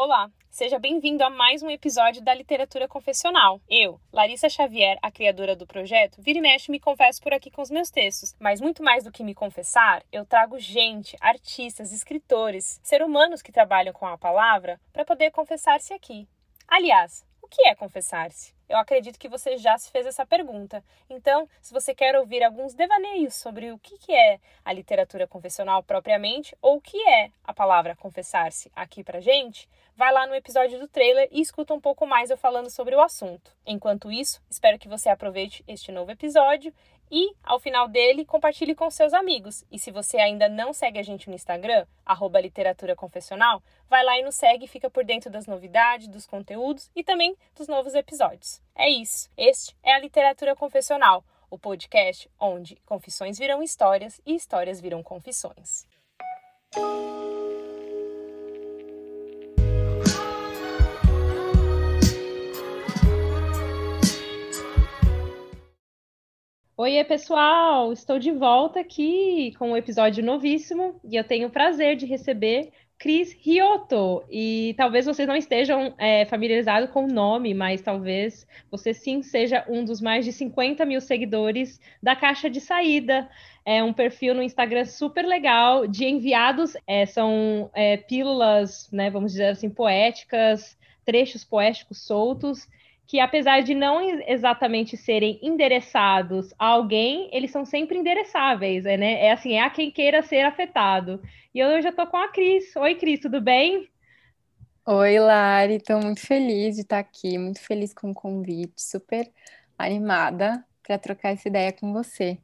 Olá, seja bem-vindo a mais um episódio da Literatura Confessional. Eu, Larissa Xavier, a criadora do projeto, vira e mexe me confesso por aqui com os meus textos, mas muito mais do que me confessar, eu trago gente, artistas, escritores, ser humanos que trabalham com a palavra para poder confessar-se aqui. Aliás, o que é confessar-se? Eu acredito que você já se fez essa pergunta. Então, se você quer ouvir alguns devaneios sobre o que é a literatura confessional propriamente ou o que é a palavra confessar-se aqui pra gente, vai lá no episódio do trailer e escuta um pouco mais eu falando sobre o assunto. Enquanto isso, espero que você aproveite este novo episódio e, ao final dele, compartilhe com seus amigos. E se você ainda não segue a gente no Instagram, arroba literatura confessional, vai lá e nos segue e fica por dentro das novidades, dos conteúdos e também dos novos episódios. É isso. Este é a Literatura Confessional, o podcast onde confissões viram histórias e histórias viram confissões. Oiê, pessoal! Estou de volta aqui com um episódio novíssimo e eu tenho o prazer de receber Cris Rioto. E talvez vocês não estejam é, familiarizados com o nome, mas talvez você sim seja um dos mais de 50 mil seguidores da Caixa de Saída. É um perfil no Instagram super legal de enviados. É, são é, pílulas, né, vamos dizer assim, poéticas, trechos poéticos soltos que apesar de não exatamente serem endereçados a alguém, eles são sempre endereçáveis, é, né? É assim, é a quem queira ser afetado. E eu já estou com a Cris. Oi, Cris, tudo bem? Oi, Lari, estou muito feliz de estar aqui, muito feliz com o convite, super animada para trocar essa ideia com você.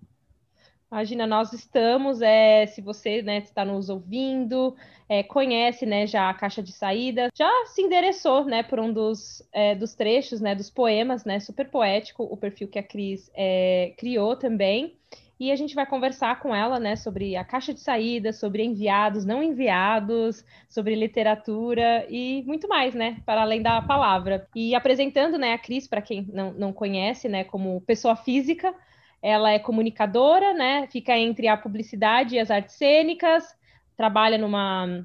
Imagina, nós estamos, é, se você né, está nos ouvindo, é, conhece né, já a caixa de saída, já se endereçou né, por um dos, é, dos trechos, né, dos poemas, né, super poético, o perfil que a Cris é, criou também. E a gente vai conversar com ela né, sobre a caixa de saída, sobre enviados, não enviados, sobre literatura e muito mais, né? Para além da palavra. E apresentando né, a Cris, para quem não, não conhece, né, como pessoa física, ela é comunicadora, né? Fica entre a publicidade e as artes cênicas, trabalha numa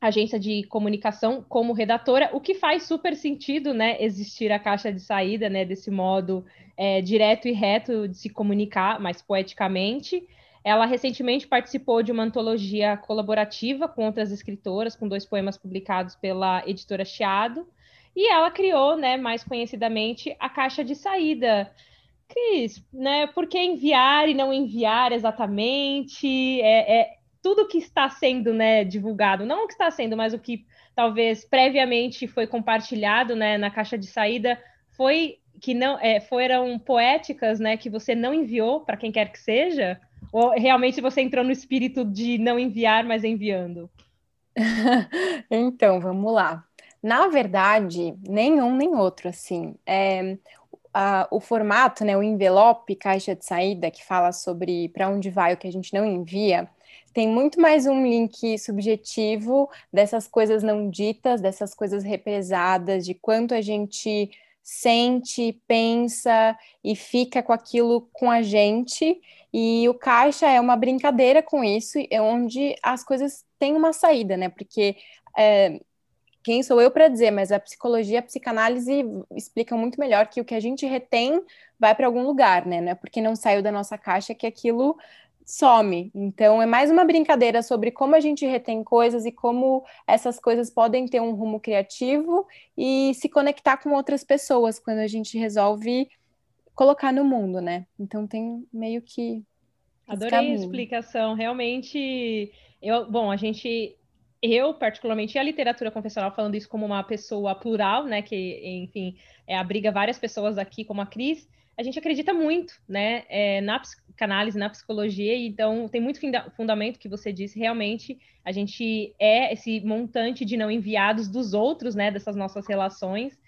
agência de comunicação como redatora, o que faz super sentido, né? Existir a caixa de saída, né? Desse modo é, direto e reto de se comunicar, mais poeticamente. Ela recentemente participou de uma antologia colaborativa com outras escritoras, com dois poemas publicados pela editora Chiado. E ela criou, né, mais conhecidamente, a caixa de saída, Cris, né, por que enviar e não enviar exatamente? É, é, tudo que está sendo né, divulgado, não o que está sendo, mas o que talvez previamente foi compartilhado né, na caixa de saída, foi que não é, foram poéticas né, que você não enviou para quem quer que seja? Ou realmente você entrou no espírito de não enviar, mas enviando? então, vamos lá. Na verdade, nenhum nem outro, assim. É, o formato, né, o envelope, caixa de saída, que fala sobre para onde vai o que a gente não envia, tem muito mais um link subjetivo dessas coisas não ditas, dessas coisas represadas, de quanto a gente sente, pensa e fica com aquilo com a gente. E o caixa é uma brincadeira com isso, é onde as coisas têm uma saída, né? Porque é, quem sou eu para dizer, mas a psicologia, a psicanálise explicam muito melhor que o que a gente retém vai para algum lugar, né? Não é porque não saiu da nossa caixa que aquilo some. Então, é mais uma brincadeira sobre como a gente retém coisas e como essas coisas podem ter um rumo criativo e se conectar com outras pessoas quando a gente resolve colocar no mundo, né? Então, tem meio que. Adorei a explicação. Realmente, eu, bom, a gente eu, particularmente, e a literatura confessional, falando isso como uma pessoa plural, né, que, enfim, é, abriga várias pessoas aqui, como a Cris, a gente acredita muito, né, é, na psicanálise, na psicologia, então tem muito fundamento que você disse, realmente, a gente é esse montante de não enviados dos outros, né, dessas nossas relações,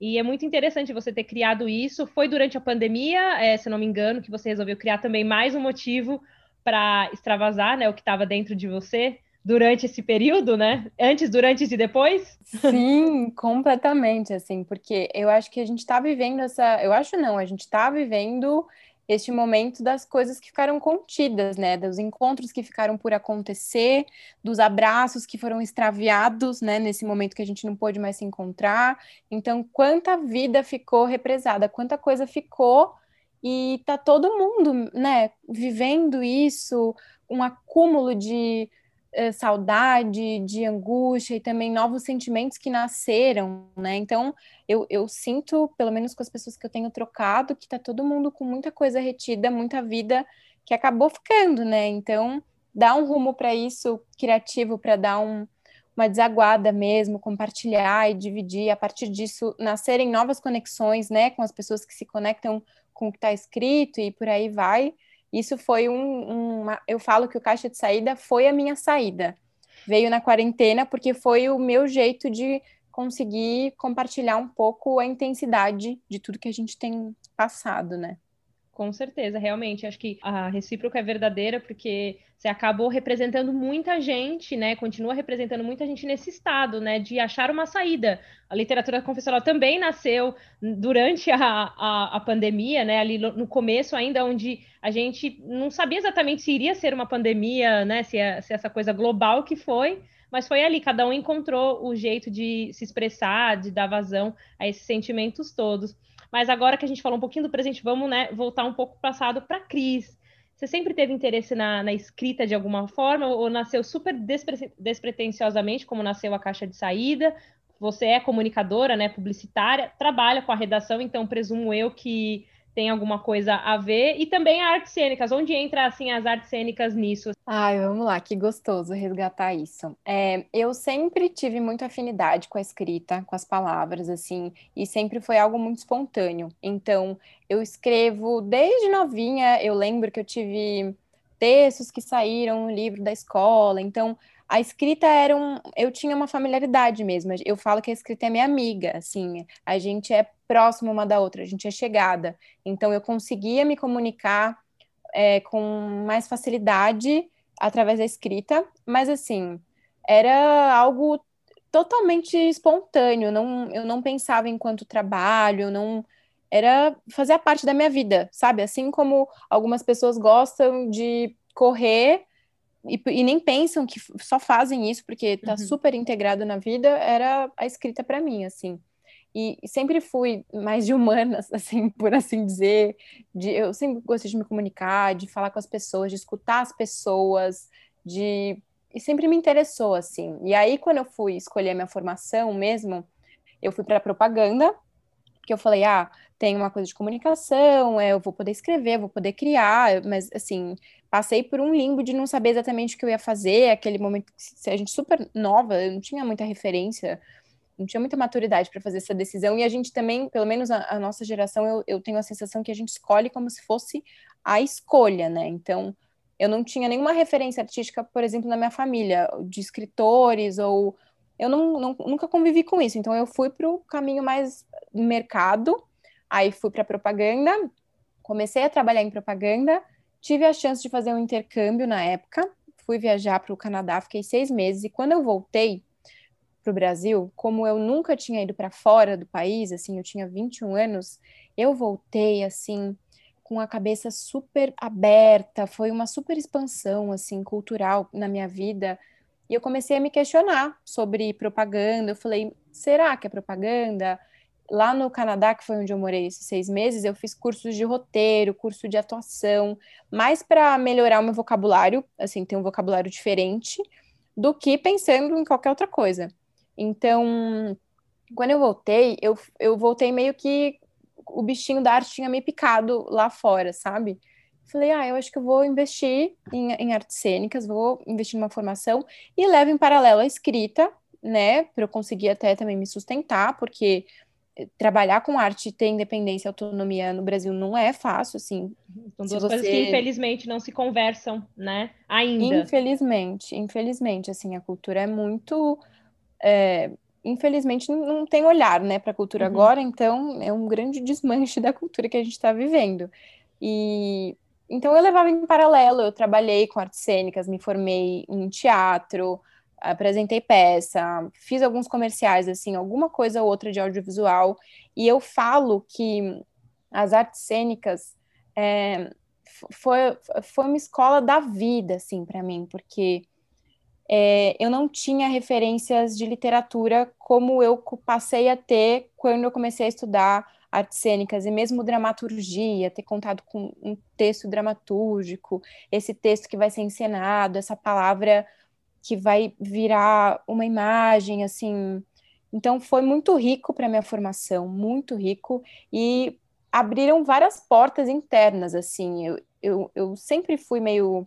e é muito interessante você ter criado isso, foi durante a pandemia, é, se não me engano, que você resolveu criar também mais um motivo para extravasar, né, o que estava dentro de você, durante esse período, né? Antes, durante e depois? Sim, completamente, assim, porque eu acho que a gente está vivendo essa. Eu acho não, a gente está vivendo este momento das coisas que ficaram contidas, né? Dos encontros que ficaram por acontecer, dos abraços que foram extraviados, né? Nesse momento que a gente não pôde mais se encontrar. Então, quanta vida ficou represada, quanta coisa ficou e tá todo mundo, né? Vivendo isso, um acúmulo de eh, saudade, de angústia e também novos sentimentos que nasceram, né? Então, eu, eu sinto, pelo menos com as pessoas que eu tenho trocado, que tá todo mundo com muita coisa retida, muita vida que acabou ficando, né? Então, dá um rumo para isso criativo, para dar um, uma desaguada mesmo, compartilhar e dividir, a partir disso nascerem novas conexões, né, com as pessoas que se conectam com o que está escrito e por aí vai. Isso foi um, uma, eu falo que o caixa de saída foi a minha saída. Veio na quarentena porque foi o meu jeito de conseguir compartilhar um pouco a intensidade de tudo que a gente tem passado, né? Com certeza, realmente. Acho que a recíproca é verdadeira, porque você acabou representando muita gente, né? Continua representando muita gente nesse estado, né? De achar uma saída. A literatura confessional também nasceu durante a, a, a pandemia, né? Ali no, começo, ainda onde a gente não sabia exatamente se iria ser uma pandemia, né? Se, é, se é essa coisa global que foi, mas foi ali, cada um encontrou o jeito de se expressar, de dar vazão a esses sentimentos todos. Mas agora que a gente falou um pouquinho do presente, vamos né, voltar um pouco passado para a Cris. Você sempre teve interesse na, na, escrita de alguma forma ou nasceu super despre despretensiosamente, como nasceu a caixa de saída? Você é comunicadora, né, publicitária, trabalha com a redação, então presumo eu que tem alguma coisa a ver. E também artes cênicas, onde entra assim as artes cênicas nisso? Ai, vamos lá, que gostoso resgatar isso. É, eu sempre tive muita afinidade com a escrita, com as palavras, assim, e sempre foi algo muito espontâneo. Então, eu escrevo desde novinha, eu lembro que eu tive textos que saíram no livro da escola, então a escrita era um. Eu tinha uma familiaridade mesmo. Eu falo que a escrita é minha amiga, assim. A gente é próxima uma da outra, a gente é chegada. Então eu conseguia me comunicar é, com mais facilidade através da escrita, mas assim, era algo totalmente espontâneo. Não, eu não pensava enquanto trabalho, não era fazer parte da minha vida, sabe? Assim como algumas pessoas gostam de correr e, e, nem pensam que só fazem isso porque está uhum. super integrado na vida, era a escrita para mim, assim. E, e sempre fui mais de humanas, assim, por assim dizer. De, eu sempre gostei de me comunicar, de falar com as pessoas, de escutar as pessoas, de e sempre me interessou assim. E aí quando eu fui escolher a minha formação mesmo, eu fui para propaganda, que eu falei, ah, tem uma coisa de comunicação, é, eu vou poder escrever, vou poder criar, mas assim, passei por um limbo de não saber exatamente o que eu ia fazer, aquele momento que a gente super nova, eu não tinha muita referência, não tinha muita maturidade para fazer essa decisão, e a gente também, pelo menos a, a nossa geração, eu, eu, tenho a sensação que a gente escolhe como se fosse a escolha, né? Então, eu não tinha nenhuma referência artística, por exemplo, na minha família, de escritores, ou eu não, não nunca convivi com isso, então eu fui para o caminho mais mercado, aí fui para propaganda, comecei a trabalhar em propaganda, Tive a chance de fazer um intercâmbio na época, fui viajar para o Canadá, fiquei seis meses, e quando eu voltei para o Brasil, como eu nunca tinha ido para fora do país, assim, eu tinha 21 anos, eu voltei, assim, com a cabeça super aberta, foi uma super expansão, assim, cultural na minha vida, e eu comecei a me questionar sobre propaganda, eu falei, será que é propaganda? Lá no Canadá, que foi onde eu morei esses seis meses, eu fiz cursos de roteiro, curso de atuação, mais para melhorar o meu vocabulário, assim, ter um vocabulário diferente, do que pensando em qualquer outra coisa. Então, quando eu voltei, eu, eu voltei meio que o bichinho da arte tinha me picado lá fora, sabe? Falei, ah, eu acho que eu vou investir em, em artes cênicas, vou investir numa formação e levo em paralelo a escrita, né, para eu conseguir até também me sustentar, porque trabalhar com arte, ter independência e autonomia no Brasil não é fácil, assim. São duas você... coisas que infelizmente não se conversam, né? Ainda. Infelizmente, infelizmente, assim, a cultura é muito. É... Infelizmente não tem olhar, né, para a cultura uhum. agora, então é um grande desmanche da cultura que a gente está vivendo. E então eu levava em paralelo, eu trabalhei com artes cênicas, me formei em teatro, apresentei peça, fiz alguns comerciais, assim, alguma coisa ou outra de audiovisual, e eu falo que as artes cênicas é, foi, foi uma escola da vida, assim, para mim, porque é, eu não tinha referências de literatura como eu passei a ter quando eu comecei a estudar artes cênicas e mesmo dramaturgia, ter contado com um texto dramatúrgico, esse texto que vai ser encenado, essa palavra que vai virar uma imagem, assim. Então foi muito rico para minha formação, muito rico e abriram várias portas internas, assim. Eu, eu, eu sempre fui meio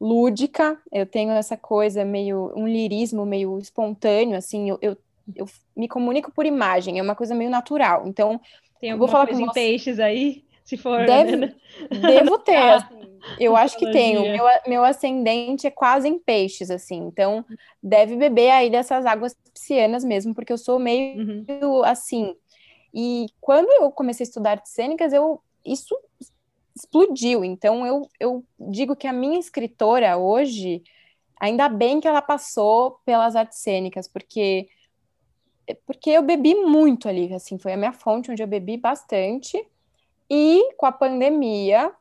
lúdica, eu tenho essa coisa meio, um lirismo meio espontâneo, assim, eu, eu, eu me comunico por imagem, é uma coisa meio natural. Então, tem alguma vou falar coisa com em peixes aí? Se for. Deve, né? Devo ter. Assim, eu acho que tenho. Meu, meu ascendente é quase em peixes, assim. Então, deve beber aí dessas águas piscianas mesmo, porque eu sou meio uhum. assim. E quando eu comecei a estudar artes cênicas, eu, isso explodiu. Então, eu, eu digo que a minha escritora hoje, ainda bem que ela passou pelas artes cênicas, porque porque eu bebi muito ali, assim, foi a minha fonte onde eu bebi bastante. E com a pandemia,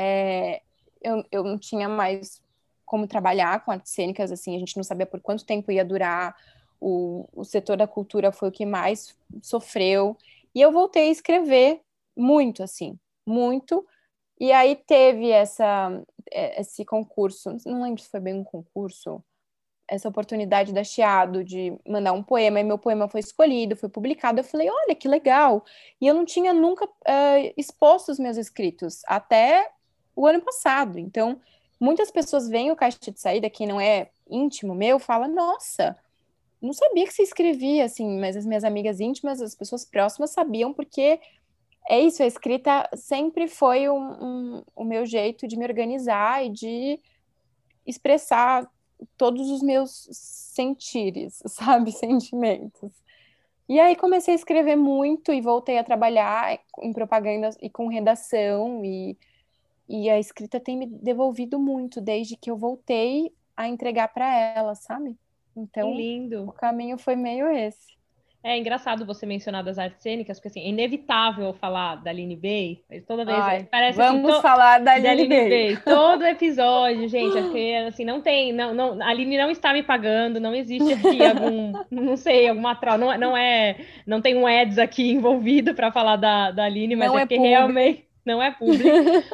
é, eu, eu não tinha mais como trabalhar com artes cênicas, assim, a gente não sabia por quanto tempo ia durar, o, o setor da cultura foi o que mais sofreu, e eu voltei a escrever muito, assim, muito, e aí teve essa, é, esse concurso, não lembro se foi bem um concurso, essa oportunidade da Chiado de mandar um poema, e meu poema foi escolhido, foi publicado. Eu falei, olha que legal! E eu não tinha nunca uh, exposto os meus escritos até o ano passado. Então, muitas pessoas veem o caixa de saída, quem não é íntimo meu, fala, nossa, não sabia que você escrevia assim, mas as minhas amigas íntimas, as pessoas próximas sabiam, porque é isso, a escrita sempre foi um, um, o meu jeito de me organizar e de expressar todos os meus sentires, sabe, sentimentos. E aí comecei a escrever muito e voltei a trabalhar em propaganda e com redação e, e a escrita tem me devolvido muito desde que eu voltei a entregar para ela, sabe? Então, lindo. o caminho foi meio esse. É engraçado você mencionar das artes cênicas, porque assim, é inevitável falar da Aline Bay. Toda vez Ai, parece Vamos to... falar da Aline, Aline Bay. Bay. Todo episódio, gente, é porque assim, não tem, não, não, a Aline não está me pagando, não existe aqui algum, não sei, alguma troca, não, não é, não tem um ads aqui envolvido para falar da, da Aline, mas não é, é porque público. realmente não é público,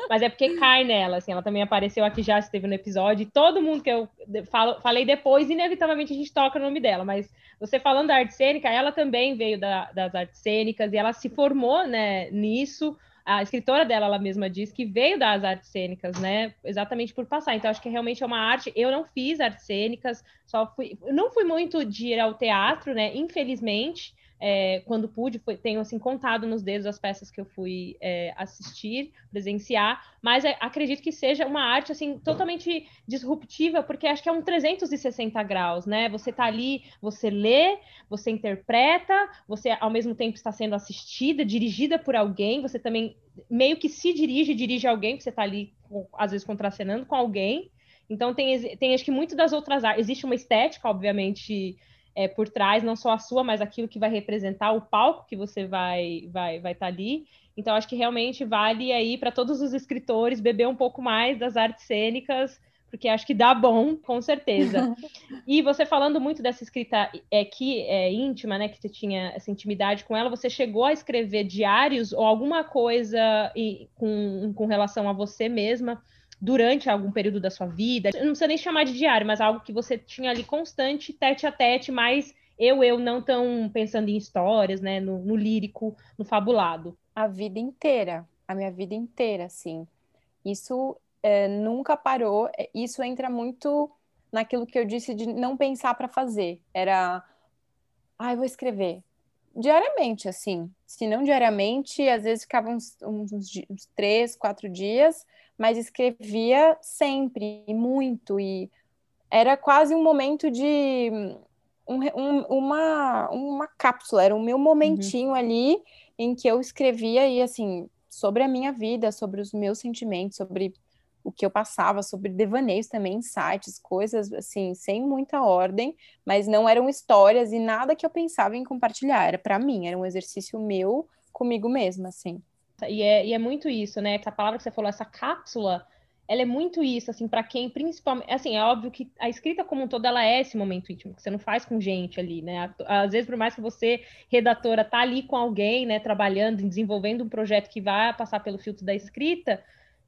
mas é porque cai nela, assim, ela também apareceu aqui já, esteve no episódio, e todo mundo que eu falo, falei depois, inevitavelmente a gente toca o nome dela, mas você falando da arte cênica, ela também veio da, das artes cênicas, e ela se formou, né, nisso, a escritora dela, ela mesma diz que veio das artes cênicas, né? Exatamente por passar. Então, acho que realmente é uma arte. Eu não fiz artes cênicas, só fui. Não fui muito de ir ao teatro, né? Infelizmente é, quando pude, foi, tenho assim contado nos dedos as peças que eu fui é, assistir, presenciar, mas é, acredito que seja uma arte assim totalmente disruptiva, porque acho que é um 360 graus, né? Você tá ali, você lê, você interpreta, você ao mesmo tempo está sendo assistida, dirigida por alguém, você também meio que se dirige, dirige alguém, você está ali às vezes contracenando com alguém. Então tem, tem acho que muito das outras artes, existe uma estética, obviamente, é, por trás, não só a sua, mas aquilo que vai representar o palco que você vai vai vai estar tá ali. Então acho que realmente vale aí para todos os escritores beber um pouco mais das artes cênicas, porque acho que dá bom, com certeza. e você falando muito dessa escrita é que é íntima, né, que você tinha essa intimidade com ela, você chegou a escrever diários ou alguma coisa com, com relação a você mesma? Durante algum período da sua vida, não precisa nem chamar de diário, mas algo que você tinha ali constante, tete a tete, mas eu, eu não tão pensando em histórias, né, no, no lírico, no fabulado. A vida inteira, a minha vida inteira, assim. Isso é, nunca parou, é, isso entra muito naquilo que eu disse de não pensar para fazer. Era, ah, eu vou escrever. Diariamente, assim. Se não diariamente, às vezes ficava uns, uns, uns três, quatro dias, mas escrevia sempre, e muito, e era quase um momento de um, um, uma, uma cápsula, era o meu momentinho uhum. ali em que eu escrevia e assim sobre a minha vida, sobre os meus sentimentos, sobre o que eu passava, sobre devaneios também, insights, coisas assim, sem muita ordem, mas não eram histórias e nada que eu pensava em compartilhar, era para mim, era um exercício meu comigo mesma, assim. E é, e é muito isso, né? Essa palavra que você falou, essa cápsula, ela é muito isso, assim, para quem principalmente. Assim, é óbvio que a escrita como um todo, ela é esse momento íntimo, que você não faz com gente ali, né? Às vezes, por mais que você, redatora, tá ali com alguém, né, trabalhando, desenvolvendo um projeto que vai passar pelo filtro da escrita,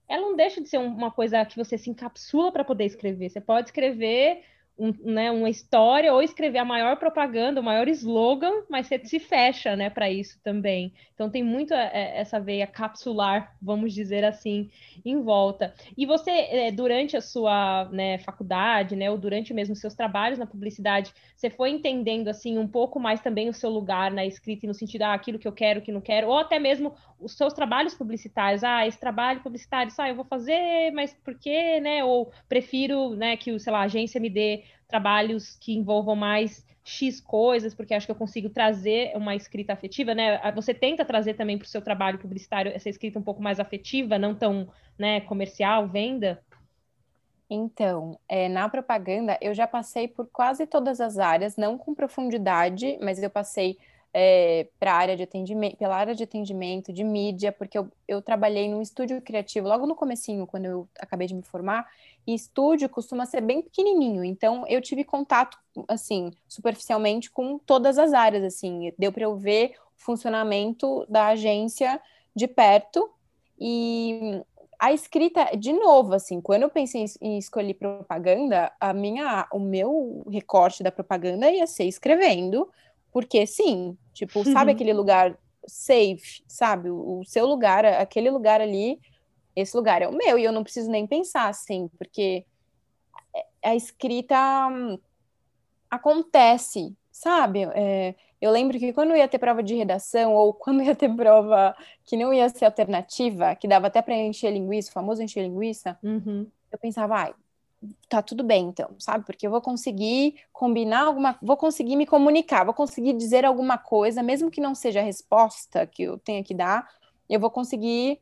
ela não deixa de ser uma coisa que você se encapsula para poder escrever. Você pode escrever um, né, uma história ou escrever a maior propaganda, o maior slogan, mas você se fecha, né, para isso também. Então tem muito é, é, essa veia capsular, vamos dizer assim, em volta. E você, é, durante a sua né, faculdade, né, ou durante mesmo seus trabalhos na publicidade, você foi entendendo assim um pouco mais também o seu lugar na escrita, no sentido ah, aquilo que eu quero, que não quero, ou até mesmo os seus trabalhos publicitários, ah, esse trabalho publicitário, ah, eu vou fazer, mas por quê, né? Ou prefiro, né, que, sei lá, a agência me dê trabalhos que envolvam mais X coisas, porque acho que eu consigo trazer uma escrita afetiva, né? Você tenta trazer também para o seu trabalho publicitário essa escrita um pouco mais afetiva, não tão né, comercial, venda? Então, é, na propaganda eu já passei por quase todas as áreas, não com profundidade, mas eu passei é, para área de atendimento, pela área de atendimento, de mídia, porque eu, eu trabalhei num estúdio criativo logo no comecinho, quando eu acabei de me formar, e estúdio costuma ser bem pequenininho, então eu tive contato, assim, superficialmente com todas as áreas, assim, deu para eu ver o funcionamento da agência de perto, e a escrita, de novo, assim, quando eu pensei em escolher propaganda, a minha, o meu recorte da propaganda ia ser escrevendo, porque sim, tipo, sabe uhum. aquele lugar safe, sabe? O, o, seu lugar, aquele lugar ali, esse lugar é o meu, e eu não preciso nem pensar assim, porque a escrita hum, acontece, sabe? É, eu lembro que quando ia ter prova de redação, ou quando ia ter prova que não ia ser alternativa, que dava até para encher linguiça, o famoso encher linguiça, uhum. eu pensava, ai, tá tudo bem, então, sabe? Porque eu vou conseguir combinar alguma, vou conseguir me comunicar, vou conseguir dizer alguma coisa, mesmo que não seja a resposta que eu tenha que dar, eu vou conseguir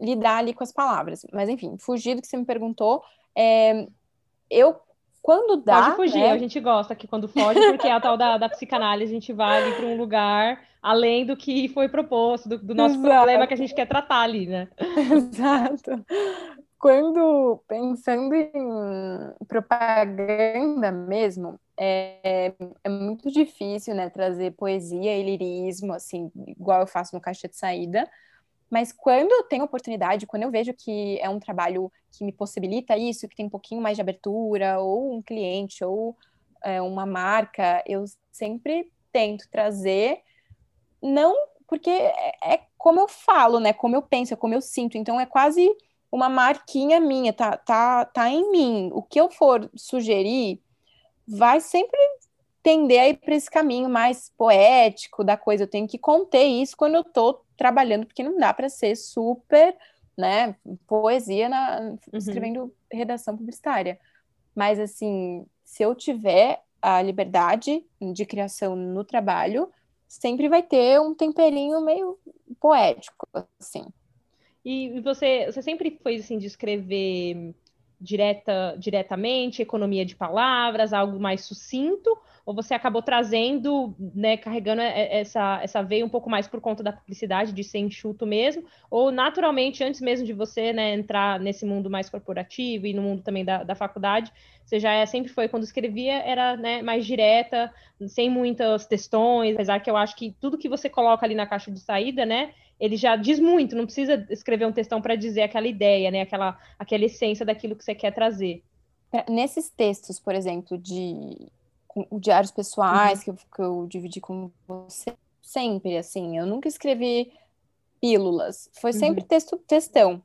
lidar ali com as palavras. Mas enfim, fugir do que você me perguntou, é, eu quando dá. Pode fugir, né? a gente gosta que quando foge, porque é a tal da, da psicanálise, a gente vai ali para um lugar além do que foi proposto, do, do nosso Exato. problema que a gente quer tratar ali, né? Exato quando pensando em propaganda mesmo, é, é, muito difícil, né, trazer poesia e lirismo, assim, igual eu faço no Caixa de Saída, mas quando eu tenho oportunidade, quando eu vejo que é um trabalho que me possibilita isso, que tem um pouquinho mais de abertura, ou um cliente, ou é, uma marca, eu sempre tento trazer, não porque é, é como eu falo, né, como eu penso, é como eu sinto, então é quase uma marquinha minha, tá, tá, tá em mim. O que eu for sugerir vai sempre tender a ir para esse caminho mais poético da coisa. Eu tenho que conter isso quando eu estou trabalhando, porque não dá para ser super, né, poesia na, uhum. escrevendo redação publicitária. Mas assim, se eu tiver a liberdade de criação no trabalho, sempre vai ter um temperinho meio poético, assim. E, você, você sempre foi assim de escrever direta, diretamente, economia de palavras, algo mais sucinto, ou você acabou trazendo, né, carregando essa, essa veia um pouco mais por conta da publicidade, de ser enxuto mesmo, ou naturalmente, antes mesmo de você né, entrar nesse mundo mais corporativo e no mundo também da, da faculdade, você já é, sempre foi, quando escrevia, era né, mais direta, sem muitas textões, apesar que eu acho que tudo que você coloca ali na caixa de saída, né, ele já diz muito, não precisa escrever um textão para dizer aquela ideia, né? Aquela, aquela essência daquilo que você quer trazer. Nesses textos, por exemplo, de diários pessoais uhum. que, eu, que eu dividi com você, sempre, assim, eu nunca escrevi pílulas, foi sempre uhum. texto, textão.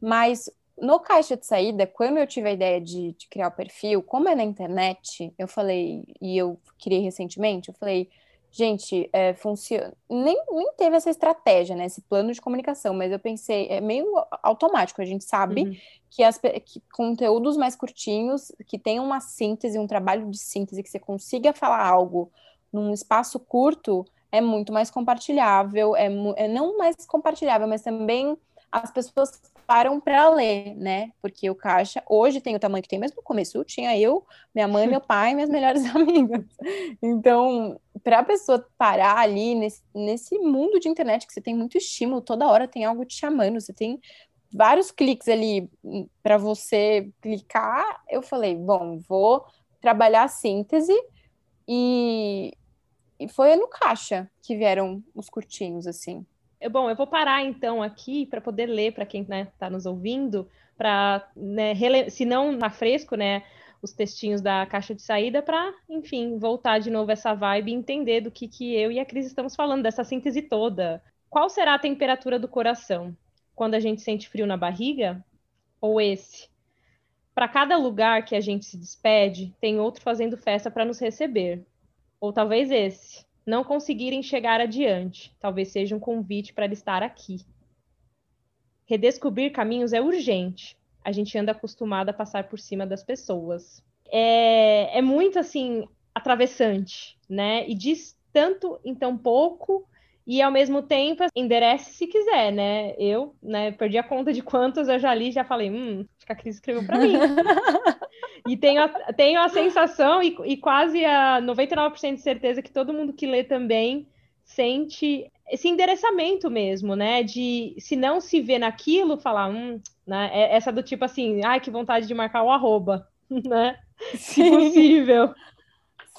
Mas no caixa de saída, quando eu tive a ideia de, de, criar o perfil, como é na internet, eu falei, e eu criei recentemente, eu falei, Gente, é, funciona. Nem, nem teve essa estratégia, né? Esse plano de comunicação, mas eu pensei, é meio automático. A gente sabe uhum. que, as, que conteúdos mais curtinhos, que tenham uma síntese, um trabalho de síntese, que você consiga falar algo num espaço curto, é muito mais compartilhável, é, é não mais compartilhável, mas também as pessoas param para ler, né? Porque o caixa hoje tem o tamanho que tem, mas no começo tinha eu, minha mãe, meu pai e minhas melhores amigas. Então, para a pessoa parar ali nesse, nesse mundo de internet que você tem muito estímulo, toda hora tem algo te chamando, você tem vários cliques ali para você clicar. Eu falei, bom, vou trabalhar a síntese e, e foi no caixa que vieram os curtinhos assim. Bom, eu vou parar então aqui para poder ler para quem está né, tá nos ouvindo, para né, se não está fresco, né, os textinhos da caixa de saída para, enfim, voltar de novo essa vibe e entender do que, que eu e a Cris estamos falando, dessa síntese toda. Qual será a temperatura do coração? Quando a gente sente frio na barriga? Ou esse? Para cada lugar que a gente se despede, tem outro fazendo festa para nos receber. Ou talvez esse não conseguirem chegar adiante. Talvez seja um convite para estar aqui. Redescobrir caminhos é urgente. A gente anda acostumado a passar por cima das pessoas. É, é muito assim atravessante, né? E diz tanto em tão pouco e ao mesmo tempo enderece se quiser, né? Eu, né, perdi a conta de quantos eu já li, já falei, hum, acho que a Cris escreveu para mim. e tenho a, tenho a sensação e, e quase a 99% de certeza que todo mundo que lê também sente esse endereçamento mesmo, né? De se não se vê naquilo, falar, hum, né? É essa do tipo assim, ai, que vontade de marcar o arroba, né? Se possível.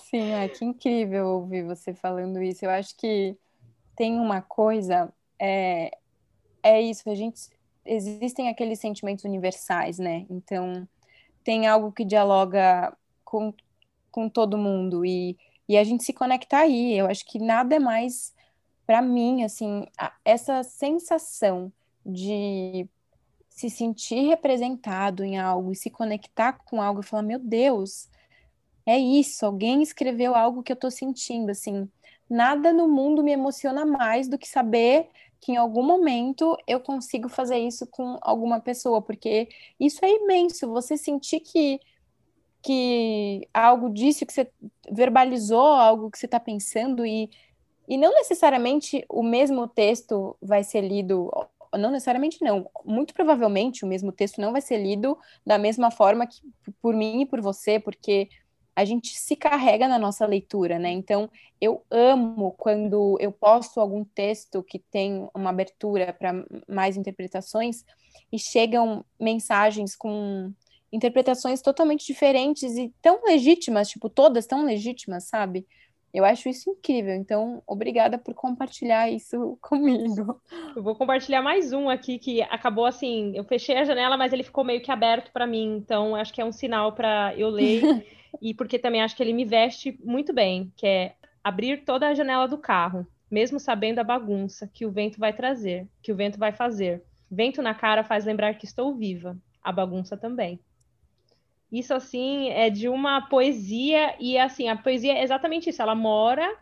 Sim, é que incrível ouvir você falando isso. Eu acho que tem uma coisa, é, é isso, a gente existem aqueles sentimentos universais, né? Então tem algo que dialoga com, com todo mundo e, e a gente se conecta aí. Eu acho que nada é mais para mim assim a, essa sensação de se sentir representado em algo e se conectar com algo e falar meu Deus é isso alguém escreveu algo que eu estou sentindo assim nada no mundo me emociona mais do que saber que em algum momento eu consigo fazer isso com alguma pessoa, porque isso é imenso. Você sentir que que algo disse, que você verbalizou algo que você está pensando e, e não necessariamente o mesmo texto vai ser lido, não necessariamente não, muito provavelmente o mesmo texto não vai ser lido da mesma forma que por mim e por você, porque a gente se carrega na nossa leitura, né? Então, eu amo quando eu posto algum texto que tem uma abertura para mais interpretações e chegam mensagens com interpretações totalmente diferentes e tão legítimas, tipo, todas tão legítimas, sabe? Eu acho isso incrível. Então, obrigada por compartilhar isso comigo. Eu vou compartilhar mais um aqui que acabou assim. Eu fechei a janela, mas ele ficou meio que aberto para mim. Então, acho que é um sinal para eu ler. e porque também acho que ele me veste muito bem, que é abrir toda a janela do carro, mesmo sabendo a bagunça que o vento vai trazer, que o vento vai fazer. Vento na cara faz lembrar que estou viva, a bagunça também. Isso assim é de uma poesia e assim, a poesia é exatamente isso, ela mora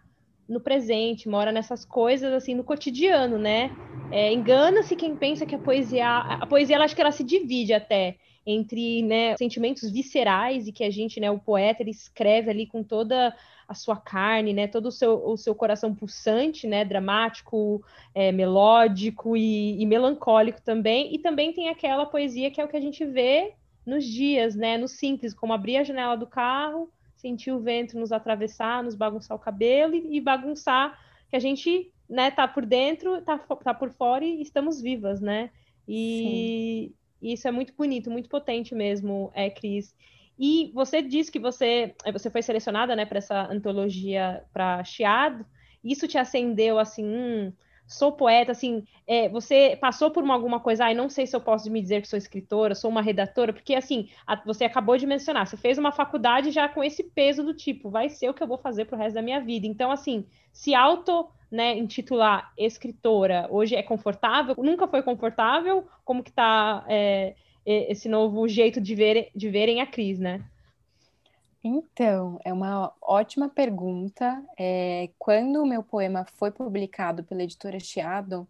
no presente, mora nessas coisas assim no cotidiano, né? É, Engana-se quem pensa que a poesia, a poesia, ela acho que ela se divide até entre né, sentimentos viscerais e que a gente, né, o poeta, ele escreve ali com toda a sua carne, né, todo o seu, o seu coração pulsante, né, dramático, é, melódico e, e, melancólico também, e também tem aquela poesia que é o que a gente vê nos dias, né, no simples, como abrir a janela do carro, sentir o vento nos atravessar, nos bagunçar o cabelo e, e bagunçar que a gente, né, tá por dentro, tá, tá por fora e estamos vivas, né, e, e isso é muito bonito, muito potente mesmo, é, Cris. E você disse que você, é, você foi selecionada né, para essa antologia para Chiado. Isso te acendeu assim, hum, sou poeta, assim, é, você passou por uma, alguma coisa, ai, não sei se eu posso me dizer que sou escritora, sou uma redatora, porque assim, a, você acabou de mencionar, você fez uma faculdade já com esse peso do tipo, vai ser o que eu vou fazer pro resto da minha vida. Então, assim, se auto né, intitular escritora hoje é confortável? Nunca foi confortável? Como que está é, esse novo jeito de, ver, de verem a Cris, né? Então, é uma ótima pergunta. É, quando o meu poema foi publicado pela editora Chiado,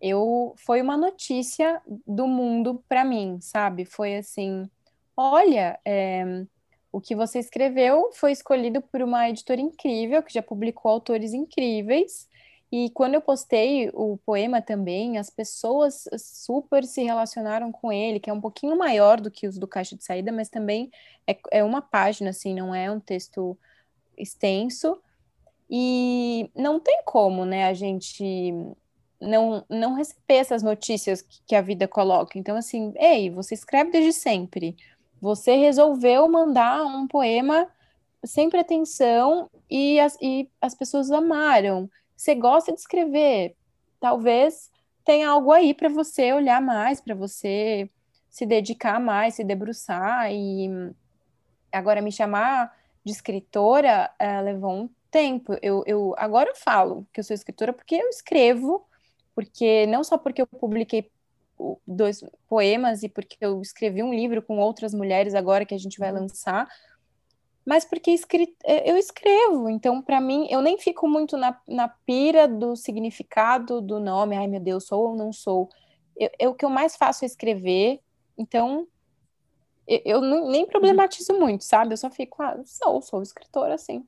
eu foi uma notícia do mundo para mim, sabe? Foi assim, olha, é, o que você escreveu foi escolhido por uma editora incrível que já publicou autores incríveis e quando eu postei o poema também, as pessoas super se relacionaram com ele, que é um pouquinho maior do que os do Caixa de Saída, mas também é, é uma página, assim, não é um texto extenso. E não tem como, né, a gente não, não receber essas notícias que, que a vida coloca. Então, assim, ei, você escreve desde sempre. Você resolveu mandar um poema sem pretensão e as, e as pessoas amaram. Você gosta de escrever. Talvez tenha algo aí para você olhar mais, para você se dedicar mais, se debruçar. E agora me chamar de escritora uh, levou um tempo. Eu, eu agora eu falo que eu sou escritora porque eu escrevo, porque não só porque eu publiquei dois poemas e porque eu escrevi um livro com outras mulheres agora que a gente vai uhum. lançar, mas porque escri é, eu escrevo. Então, para mim, eu nem fico muito na, na pira do significado do nome. Ai, meu Deus, sou ou não sou. Eu, eu o que eu mais faço é escrever. Então, eu, eu não, nem problematizo muito, sabe? Eu só fico, ah, sou, sou escritora, sim.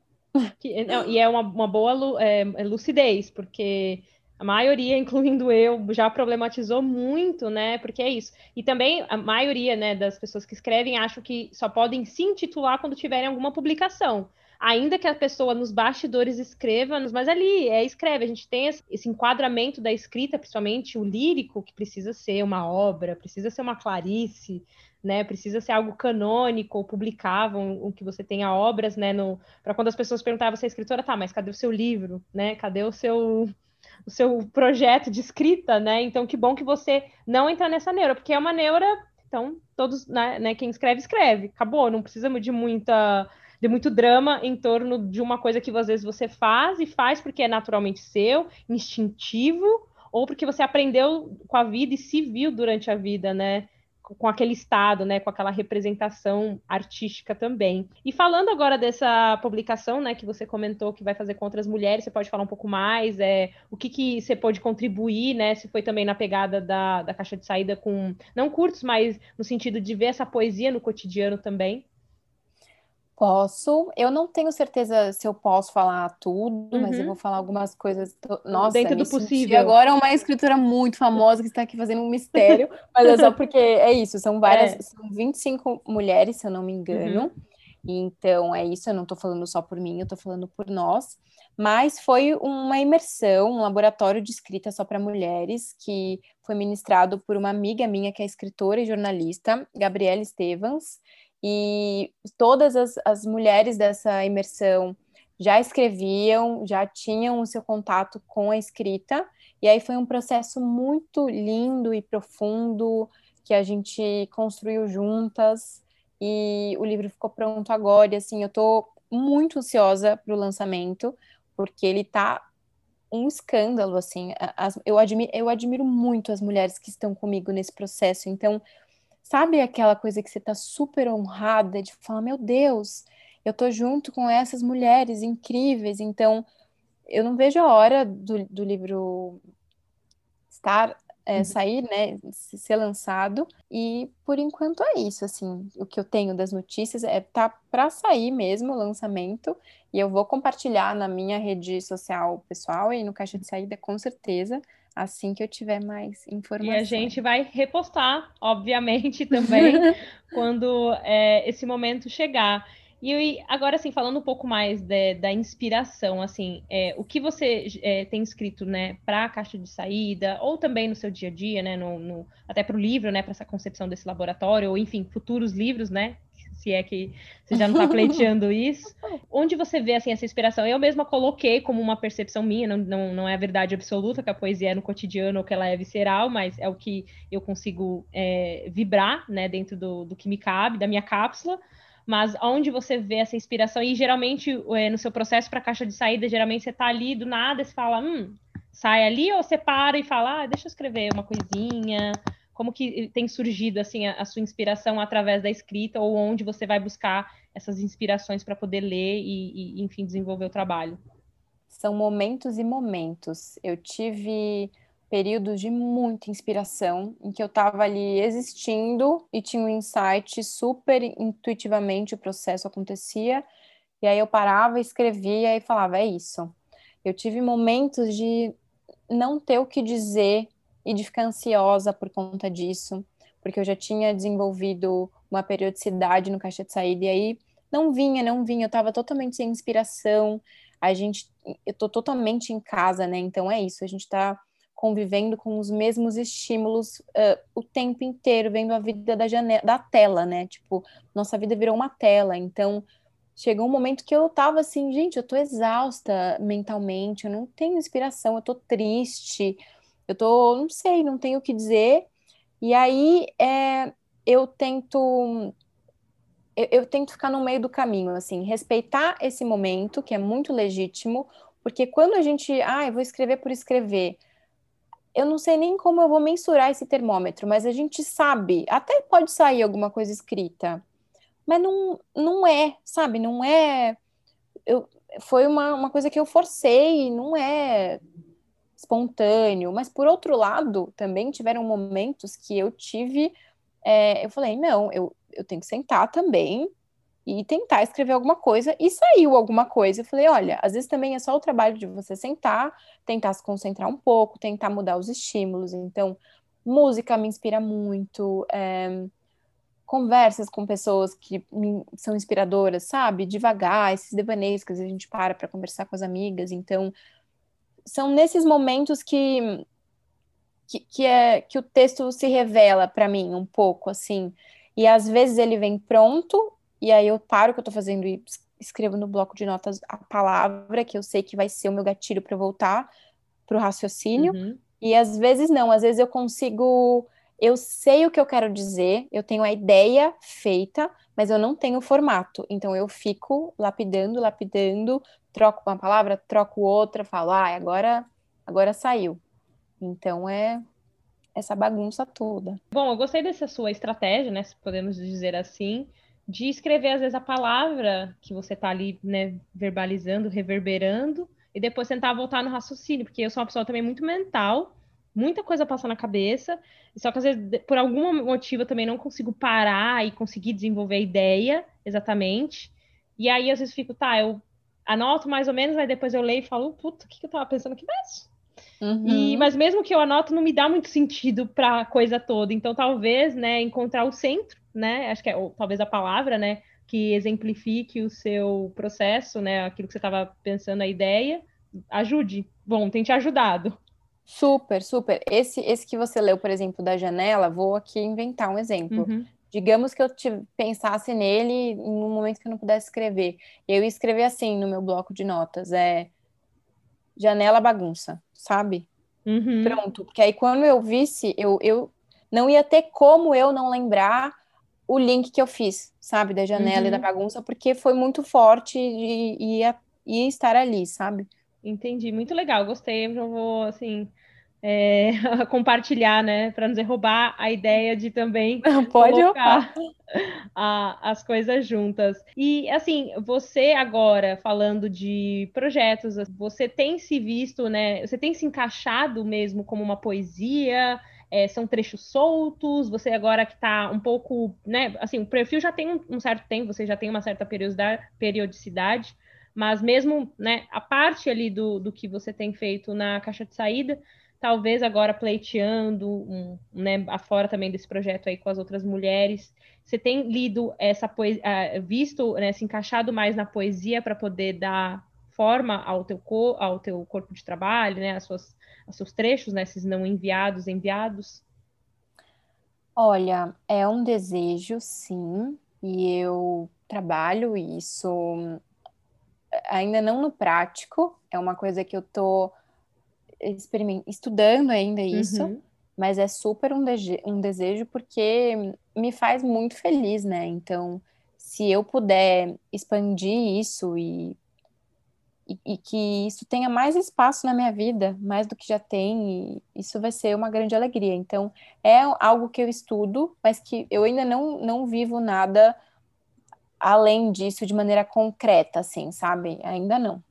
Não, e é uma, uma boa é, lucidez, porque a maioria, incluindo eu, já problematizou muito, né? Porque é isso. E também a maioria, né, das pessoas que escrevem acham que só podem se intitular quando tiverem alguma publicação. Ainda que a pessoa nos bastidores escreva, mas ali é escreve. A gente tem esse enquadramento da escrita, principalmente o lírico, que precisa ser uma obra, precisa ser uma Clarice, né? Precisa ser algo canônico ou publicável, o que você tenha obras, né? Para quando as pessoas perguntavam você é escritora, tá, mas cadê o seu livro, né? Cadê o seu o seu projeto de escrita, né? Então, que bom que você não entra nessa neura, porque é uma neura, então, todos, né, né quem escreve, escreve. Acabou, não precisamos de muita de muito drama em torno de uma coisa que às vezes você faz e faz porque é naturalmente seu, instintivo, ou porque você aprendeu com a vida e se viu durante a vida, né? Com aquele estado, né, com aquela representação artística também. E falando agora dessa publicação, né, que você comentou que vai fazer contra as mulheres, você pode falar um pouco mais, é, o que, que você pode contribuir, né, se foi também na pegada da, da caixa de saída com, não curtos, mas no sentido de ver essa poesia no cotidiano também? Posso. Eu não tenho certeza se eu posso falar tudo, uhum. mas eu uhum. vou falar algumas coisas. Nossa, dentro do possível. Agora é uma escritora muito famosa que está aqui fazendo um mistério, mas é só porque é isso. São várias, é. são 25 mulheres, se eu não me engano. Uhum. Então é isso. Eu não estou falando só por mim, eu estou falando por nós. Mas foi uma imersão, um laboratório de escrita só para mulheres que foi ministrado por uma amiga minha que é escritora e jornalista, Gabriela Estevans. E todas as, as mulheres dessa imersão já escreviam, já tinham o seu contato com a escrita, e aí foi um processo muito lindo e profundo que a gente construiu juntas, e o livro ficou pronto agora, e assim, eu tô muito ansiosa para o lançamento, porque ele tá um escândalo, assim, as, eu, admiro, eu admiro muito as mulheres que estão comigo nesse processo, então Sabe aquela coisa que você está super honrada de falar, meu Deus, eu tô junto com essas mulheres incríveis, então eu não vejo a hora do, do livro estar é, sair, né, ser lançado. E por enquanto é isso, assim, o que eu tenho das notícias é tá para sair mesmo o lançamento e eu vou compartilhar na minha rede social pessoal e no caixa de saída com certeza assim que eu tiver mais informações. E a gente vai repostar, obviamente, também, quando é, esse momento chegar. E agora, assim, falando um pouco mais de, da inspiração, assim, é, o que você é, tem escrito, né, para a caixa de saída, ou também no seu dia a dia, né, no, no até para o livro, né, para essa concepção desse laboratório, ou enfim, futuros livros, né, se é que você já não está pleiteando isso. Onde você vê assim, essa inspiração? Eu mesma coloquei como uma percepção minha, não, não, não é a verdade absoluta que a poesia é no cotidiano ou que ela é visceral, mas é o que eu consigo é, vibrar né, dentro do, do que me cabe, da minha cápsula mas onde você vê essa inspiração, e geralmente é, no seu processo para a caixa de saída, geralmente você está ali, do nada, você fala, hum, sai ali, ou você para e fala, ah, deixa eu escrever uma coisinha, como que tem surgido assim a, a, sua inspiração através da escrita ou onde você vai buscar essas inspirações para poder ler e, e, enfim, desenvolver o trabalho? São momentos e momentos. Eu tive períodos de muita inspiração em que eu estava ali existindo e tinha um insight super intuitivamente o processo acontecia e aí eu parava, escrevia e falava é isso. Eu tive momentos de não ter o que dizer e de ficar ansiosa por conta disso, porque eu já tinha desenvolvido uma periodicidade no caixa de saída e aí não vinha, não vinha, eu estava totalmente sem inspiração. a gente, eu tô totalmente em casa, né? Então é isso, a gente tá convivendo com os mesmos estímulos uh, o tempo inteiro, vendo a vida da janela, da tela, né? Tipo, nossa vida virou uma tela. Então, chegou um momento que eu tava assim, gente, eu tô exausta mentalmente, eu não tenho inspiração, eu tô triste, eu tô, não sei, não tenho o que dizer. E aí é, eu tento eu, eu tento ficar no meio do caminho, assim, respeitar esse momento, que é muito legítimo, porque quando a gente, ah, eu vou escrever por escrever, eu não sei nem como eu vou mensurar esse termômetro, mas a gente sabe, até pode sair alguma coisa escrita, mas não, não é, sabe? Não é. Eu, foi uma, uma coisa que eu forcei, não é espontâneo, mas por outro lado, também tiveram momentos que eu tive. É, eu falei, não, eu, eu tenho que sentar também e tentar escrever alguma coisa, e saiu alguma coisa. Eu falei, olha, às vezes também é só o trabalho de você sentar, tentar se concentrar um pouco, tentar mudar os estímulos. Então, música me inspira muito, é, conversas com pessoas que são inspiradoras, sabe? Devagar, esses devaneios que às vezes a gente para para conversar com as amigas. Então, são nesses momentos que, que, que, é, que o texto se revela para mim um pouco, assim. E às vezes ele vem pronto, e aí eu paro o que eu tô fazendo e escrevo no bloco de notas a palavra que eu sei que vai ser o meu gatilho para voltar pro raciocínio. Uhum. E às vezes não, às vezes eu consigo, eu sei o que eu quero dizer, eu tenho a ideia feita, mas eu não tenho o formato. Então eu fico lapidando, lapidando, troco uma palavra, troco outra, falo, ah, agora agora saiu. Então é essa bagunça toda. Bom, eu gostei dessa sua estratégia, né, se podemos dizer assim, de escrever, às vezes, a palavra que você está ali, né, verbalizando, reverberando, e depois tentar voltar no raciocínio, porque eu sou uma pessoa também muito mental, muita coisa passa na cabeça, só que às vezes, por algum motivo, eu também não consigo parar e conseguir desenvolver a ideia exatamente. E aí, às vezes, fico, tá, eu anoto mais ou menos, aí depois eu leio e falo, puta, o que, que eu tava pensando aqui mesmo? Uhum. E, mas mesmo que eu anoto, não me dá muito sentido para a coisa toda. Então, talvez, né, encontrar o centro né? Acho que é ou, talvez a palavra, né? Que exemplifique o seu processo, né? Aquilo que você estava pensando, a ideia, ajude. Bom, tem te ajudado. Super, super. Esse, esse que você leu, por exemplo, da janela, vou aqui inventar um exemplo. Uhum. Digamos que eu te, pensasse nele no momento que eu não pudesse escrever. Eu ia escrever assim no meu bloco de notas: é janela bagunça, sabe? Uhum. Pronto. Porque aí quando eu visse, eu, eu não ia ter como eu não lembrar o link que eu fiz, sabe, da janela uhum. e da uhum. bagunça, porque foi muito forte e ia, ia estar ali, sabe? Entendi, muito legal, gostei. Eu vou, assim, é, compartilhar, né, para nos roubar a ideia de também pode colocar a, as coisas juntas. E assim, você agora falando de projetos, você tem se visto, né? Você tem se encaixado mesmo como uma poesia? é, são trechos soltos, você agora que está um pouco, né, assim, o perfil já tem um, um, certo tempo, você já tem uma certa periodicidade, mas mesmo, né, a parte ali do, do que você tem feito na caixa de saída, talvez agora pleiteando, um, né, afora também desse projeto aí com as outras mulheres, você tem lido essa poesia, visto, né, se encaixado mais na poesia para poder dar forma ao teu, ao teu corpo de trabalho, né, as suas os seus trechos, né, esses não enviados, enviados? Olha, é um desejo, sim, e eu trabalho isso ainda não no prático, é uma coisa que eu tô estudando ainda isso, uhum. mas é super um, de um desejo porque me faz muito feliz, né? Então, se eu puder expandir isso e e, e, que isso tenha mais espaço na minha vida, mais do que já tem, e isso vai ser uma grande alegria. Então, é algo que eu estudo, mas que eu ainda não, não vivo nada além disso de maneira concreta, assim, sabe? Ainda não.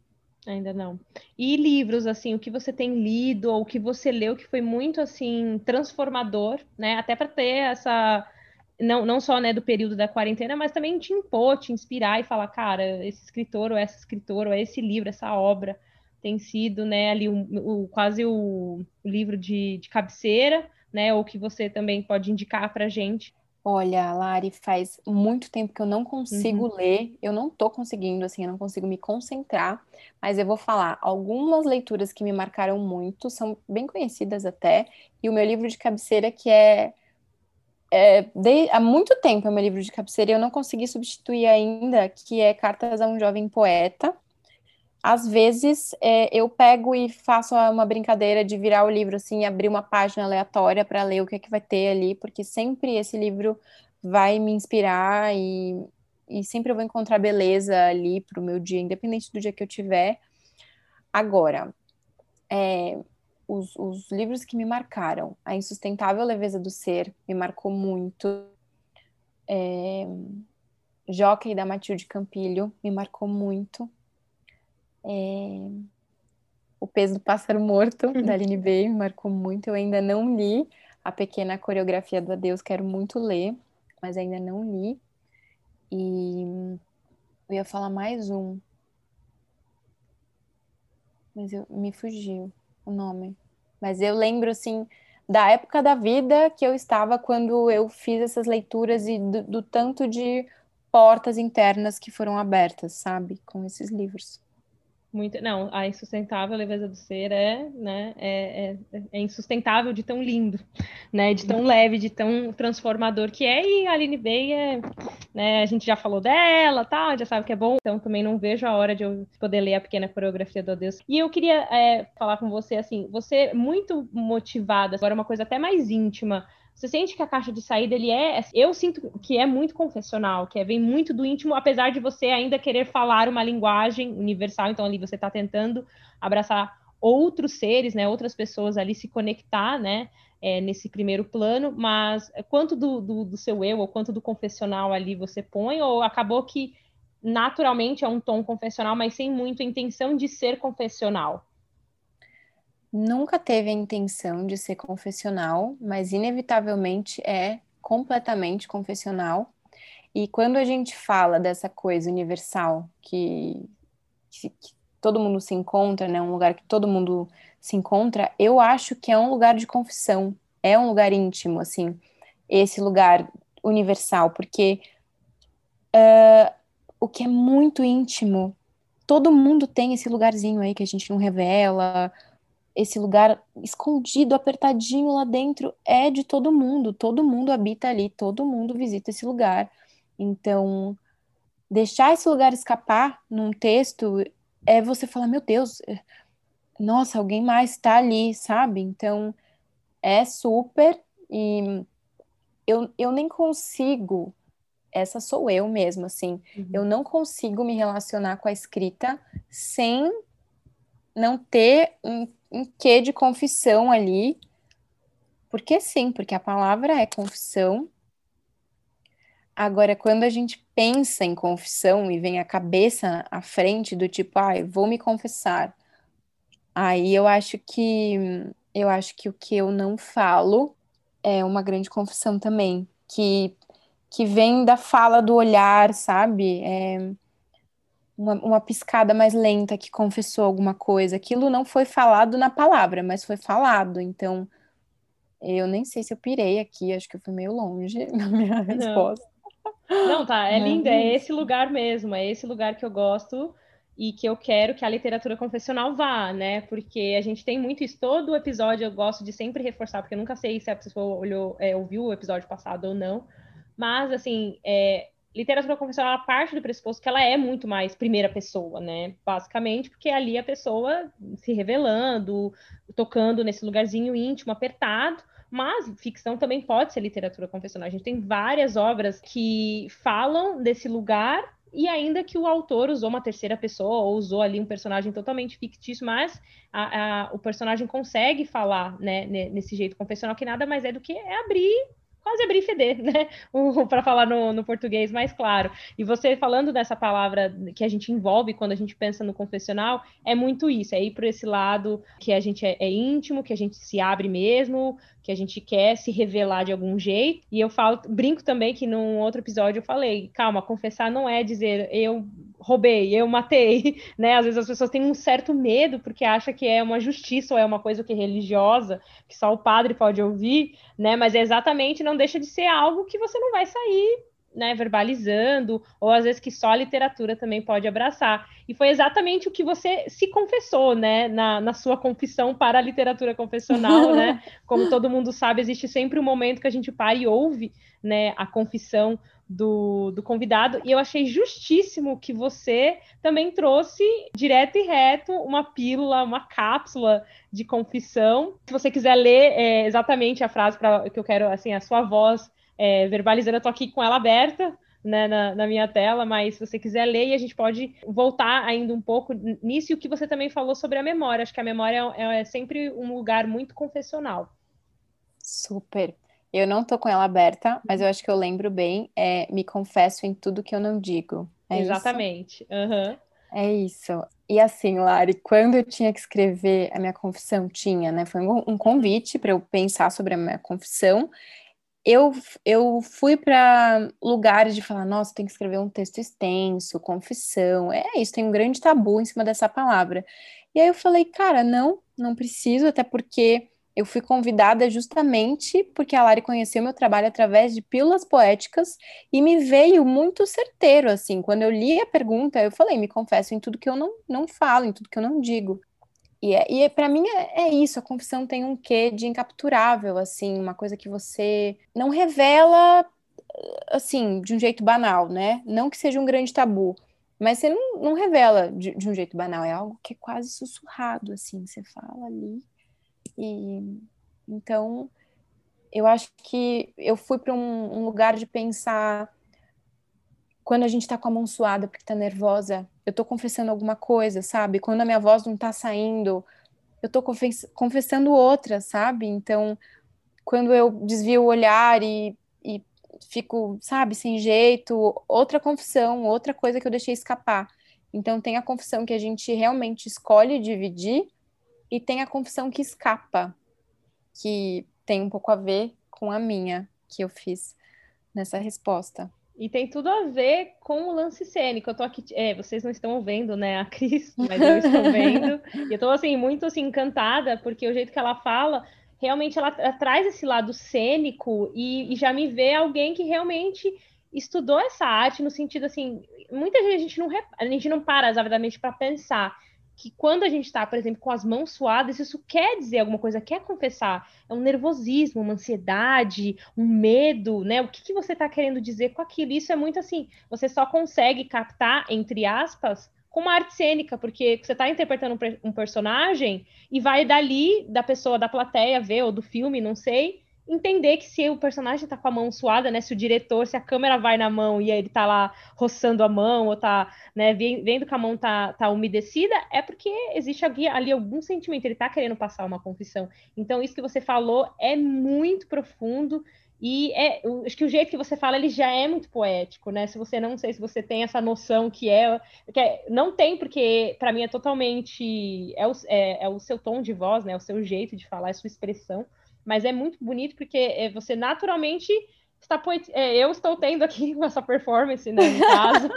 Ainda não. E livros, assim, o que você tem lido ou o que você leu que foi muito, assim, transformador, né? Até para ter essa não, não só né, do período da quarentena, mas também te impor, te inspirar e falar, cara, esse escritor ou essa escritora ou esse livro, essa obra tem sido né, ali o, quase o, livro de, de cabeceira, né? Ou que você também pode indicar para gente. Olha, Lari, faz muito tempo que eu não consigo uhum. ler, eu não tô conseguindo, assim, eu não consigo me concentrar, mas eu vou falar algumas leituras que me marcaram muito, são bem conhecidas até, e o meu livro de cabeceira que é, é de, há muito tempo é meu livro de cabeceira e eu não consegui substituir ainda, que é Cartas a um Jovem Poeta, às vezes é, eu pego e faço uma brincadeira de virar o livro assim, abrir uma página aleatória para ler o que é que vai ter ali, porque sempre esse livro vai me inspirar e, e sempre eu vou encontrar beleza ali para o meu dia, independente do dia que eu tiver. Agora, é, os, os livros que me marcaram, A Insustentável Leveza do Ser me marcou muito. É, Jockey da Matilde Campilho me marcou muito. É... O Peso do Pássaro Morto, da Aline B, me marcou muito. Eu ainda não li a pequena coreografia do Adeus, quero muito ler, mas ainda não li. E eu ia falar mais um. Mas eu, me fugiu o nome. Mas eu lembro, assim, da época da vida que eu estava quando eu fiz essas leituras e do, do tanto de portas internas que foram abertas, sabe? Com esses livros. Muito, não, a insustentável leveza do ser é, né, é, é, é, insustentável de tão lindo, né, de tão leve, de tão transformador que é, e a Aline Bey é, né, a gente já falou dela, tá, já sabe que é bom, então também não vejo a hora de eu poder ler a pequena coreografia do Deus. E eu queria é, falar com você, assim, você é muito motivada, agora uma coisa até mais íntima, você sente que a caixa de saída ele é, eu sinto que é muito confessional, que é, vem muito do íntimo, apesar de você ainda querer falar uma linguagem universal, então ali você está tentando abraçar outros seres, né, outras pessoas ali se conectar, né, é, nesse primeiro plano, mas quanto do, do, do seu eu ou quanto do confessional ali você põe, ou acabou que naturalmente é um tom confessional, mas sem muito intenção de ser confessional? Nunca teve a intenção de ser confessional, mas inevitavelmente é completamente confessional. E quando a gente fala dessa coisa universal que, que, que, todo mundo se encontra, né, um lugar que todo mundo se encontra, eu acho que é um lugar de confissão, é um lugar íntimo, assim, esse lugar universal, porque uh, o que é muito íntimo, todo mundo tem esse lugarzinho aí que a gente não revela, esse lugar escondido, apertadinho lá dentro, é de todo mundo, todo mundo habita ali, todo mundo visita esse lugar. Então, deixar esse lugar escapar num texto é você falar, meu Deus, nossa, alguém mais está ali, sabe? Então, é super e eu, eu nem consigo, essa sou eu mesma, assim, uhum. eu não consigo me relacionar com a escrita sem não ter um um quê de confissão ali. Porque sim, porque a palavra é confissão. Agora, quando a gente pensa em confissão e vem a cabeça à frente do tipo, ah, vou me confessar, aí eu acho que eu acho que o que eu não falo é uma grande confissão também, que que vem da fala do olhar, sabe? É, uma, uma piscada mais lenta que confessou alguma coisa. Aquilo não foi falado na palavra, mas foi falado. Então, eu nem sei se eu pirei aqui, acho que eu fui meio longe na minha resposta. Não, tá, é lindo, é esse lugar mesmo, é esse lugar que eu gosto e que eu quero que a literatura confessional vá, né? Porque a gente tem muito isso, todo episódio eu gosto de sempre reforçar, porque eu nunca sei se a pessoa olhou, é, ouviu o episódio passado ou não, mas, assim, é, literatura confessional parte do pressuposto que ela é muito mais primeira pessoa, né? Basicamente, porque ali a pessoa se revelando, tocando nesse lugarzinho íntimo, apertado. Mas ficção também pode ser literatura confessional. A gente tem várias obras que falam desse lugar e ainda que o autor usou uma terceira pessoa ou usou ali um personagem totalmente fictício, mas a, a, o personagem consegue falar né, nesse jeito confessional que nada mais é do que é abrir quase abrir feder, né? Para falar no, no, português mais claro. E você falando dessa palavra que a gente envolve quando a gente pensa no confessional, é muito isso, é ir por esse lado que a gente é, é, íntimo, que a gente se abre mesmo, que a gente quer se revelar de algum jeito. E eu falo, brinco também que num outro episódio eu falei, calma, confessar não é dizer eu roubei, eu matei, né? Às vezes as pessoas têm um certo medo porque acha que é uma justiça ou é uma coisa que é religiosa, que só o padre pode ouvir, né? Mas é exatamente não deixa de ser algo que você não vai sair né, verbalizando, ou às vezes que só a literatura também pode abraçar. E foi exatamente o que você se confessou, né, na, na sua confissão para a literatura confessional, né? Como todo mundo sabe, existe sempre um momento que a gente para e ouve, né, a confissão do, do convidado, e eu achei justíssimo que você também trouxe direto e reto uma pílula, uma cápsula de confissão. Se você quiser ler é, exatamente a frase para que eu quero, assim, a sua voz é, verbalizando, eu tô aqui com ela aberta, né, na, na, minha tela, mas se você quiser ler, a gente pode voltar ainda um pouco nisso e o que você também falou sobre a memória. Acho que a memória é, é sempre um lugar muito confessional. Super. Eu não tô com ela aberta, mas eu acho que eu lembro bem. É, me confesso em tudo que eu não digo. É Exatamente. Uhum. É isso. E assim, Lari, quando eu tinha que escrever a minha confissão, tinha, né? Foi um, um convite para eu pensar sobre a minha confissão eu, eu fui para lugares de falar, nossa, tem que escrever um texto extenso, confissão, é isso, tem um grande tabu em cima dessa palavra. E aí eu falei, cara, não, não preciso, até porque eu fui convidada justamente porque a Lari conheceu meu trabalho através de pílulas poéticas e me veio muito certeiro, assim, quando eu li a pergunta, eu falei, me confesso em tudo que eu não, não falo, em tudo que eu não digo. E, é, e é, para mim é, é, isso, a confissão tem um quê de incapturável, assim, uma coisa que você não revela, assim, de um jeito banal, né? Não que seja um grande tabu, mas você não, não revela de, de, um jeito banal, é algo que é quase sussurrado, assim, você fala ali. E então eu acho que eu fui para um, um lugar de pensar quando a gente tá com a mão suada porque tá nervosa, eu tô confessando alguma coisa, sabe? Quando a minha voz não tá saindo, eu tô confess confessando outra, sabe? Então, quando eu desvio o olhar e, e fico, sabe, sem jeito, outra confissão, outra coisa que eu deixei escapar. Então, tem a confissão que a gente realmente escolhe dividir e tem a confissão que escapa, que tem um pouco a ver com a minha, que eu fiz nessa resposta. E tem tudo a ver com o lance cênico. Eu tô aqui, é, vocês não estão vendo, né, a Cris, mas eu estou vendo. e eu tô assim muito assim encantada porque o jeito que ela fala, realmente ela, traz esse lado cênico e, e, já me vê alguém que realmente estudou essa arte no sentido assim, muita gente a gente não a gente não para exatamente para pensar que quando a gente está, por exemplo, com as mãos suadas, isso quer dizer alguma coisa, quer confessar. É um nervosismo, uma ansiedade, um medo, né? O que, que você está querendo dizer com aquilo? Isso é muito assim, você só consegue captar, entre aspas, com uma arte cênica, porque você está interpretando um personagem e vai dali da pessoa, da plateia ver, ou do filme, não sei, entender que se o personagem tá com a mão suada, né? Se o diretor, se a câmera vai na mão e ele tá lá roçando a mão ou tá, né, vendo que a mão tá, tá umedecida, é porque existe ali, ali algum sentimento, ele tá querendo passar uma confissão. Então, isso que você falou é muito profundo e é, acho que o jeito que você fala, ele já é muito poético, né? Se você não sei se você tem essa noção que é, que é não tem, porque para mim é totalmente é o, é, é o seu tom de voz, né? O seu jeito de falar, a sua expressão mas é muito bonito porque é, você naturalmente está. É, eu estou tendo aqui essa performance, né, no caso,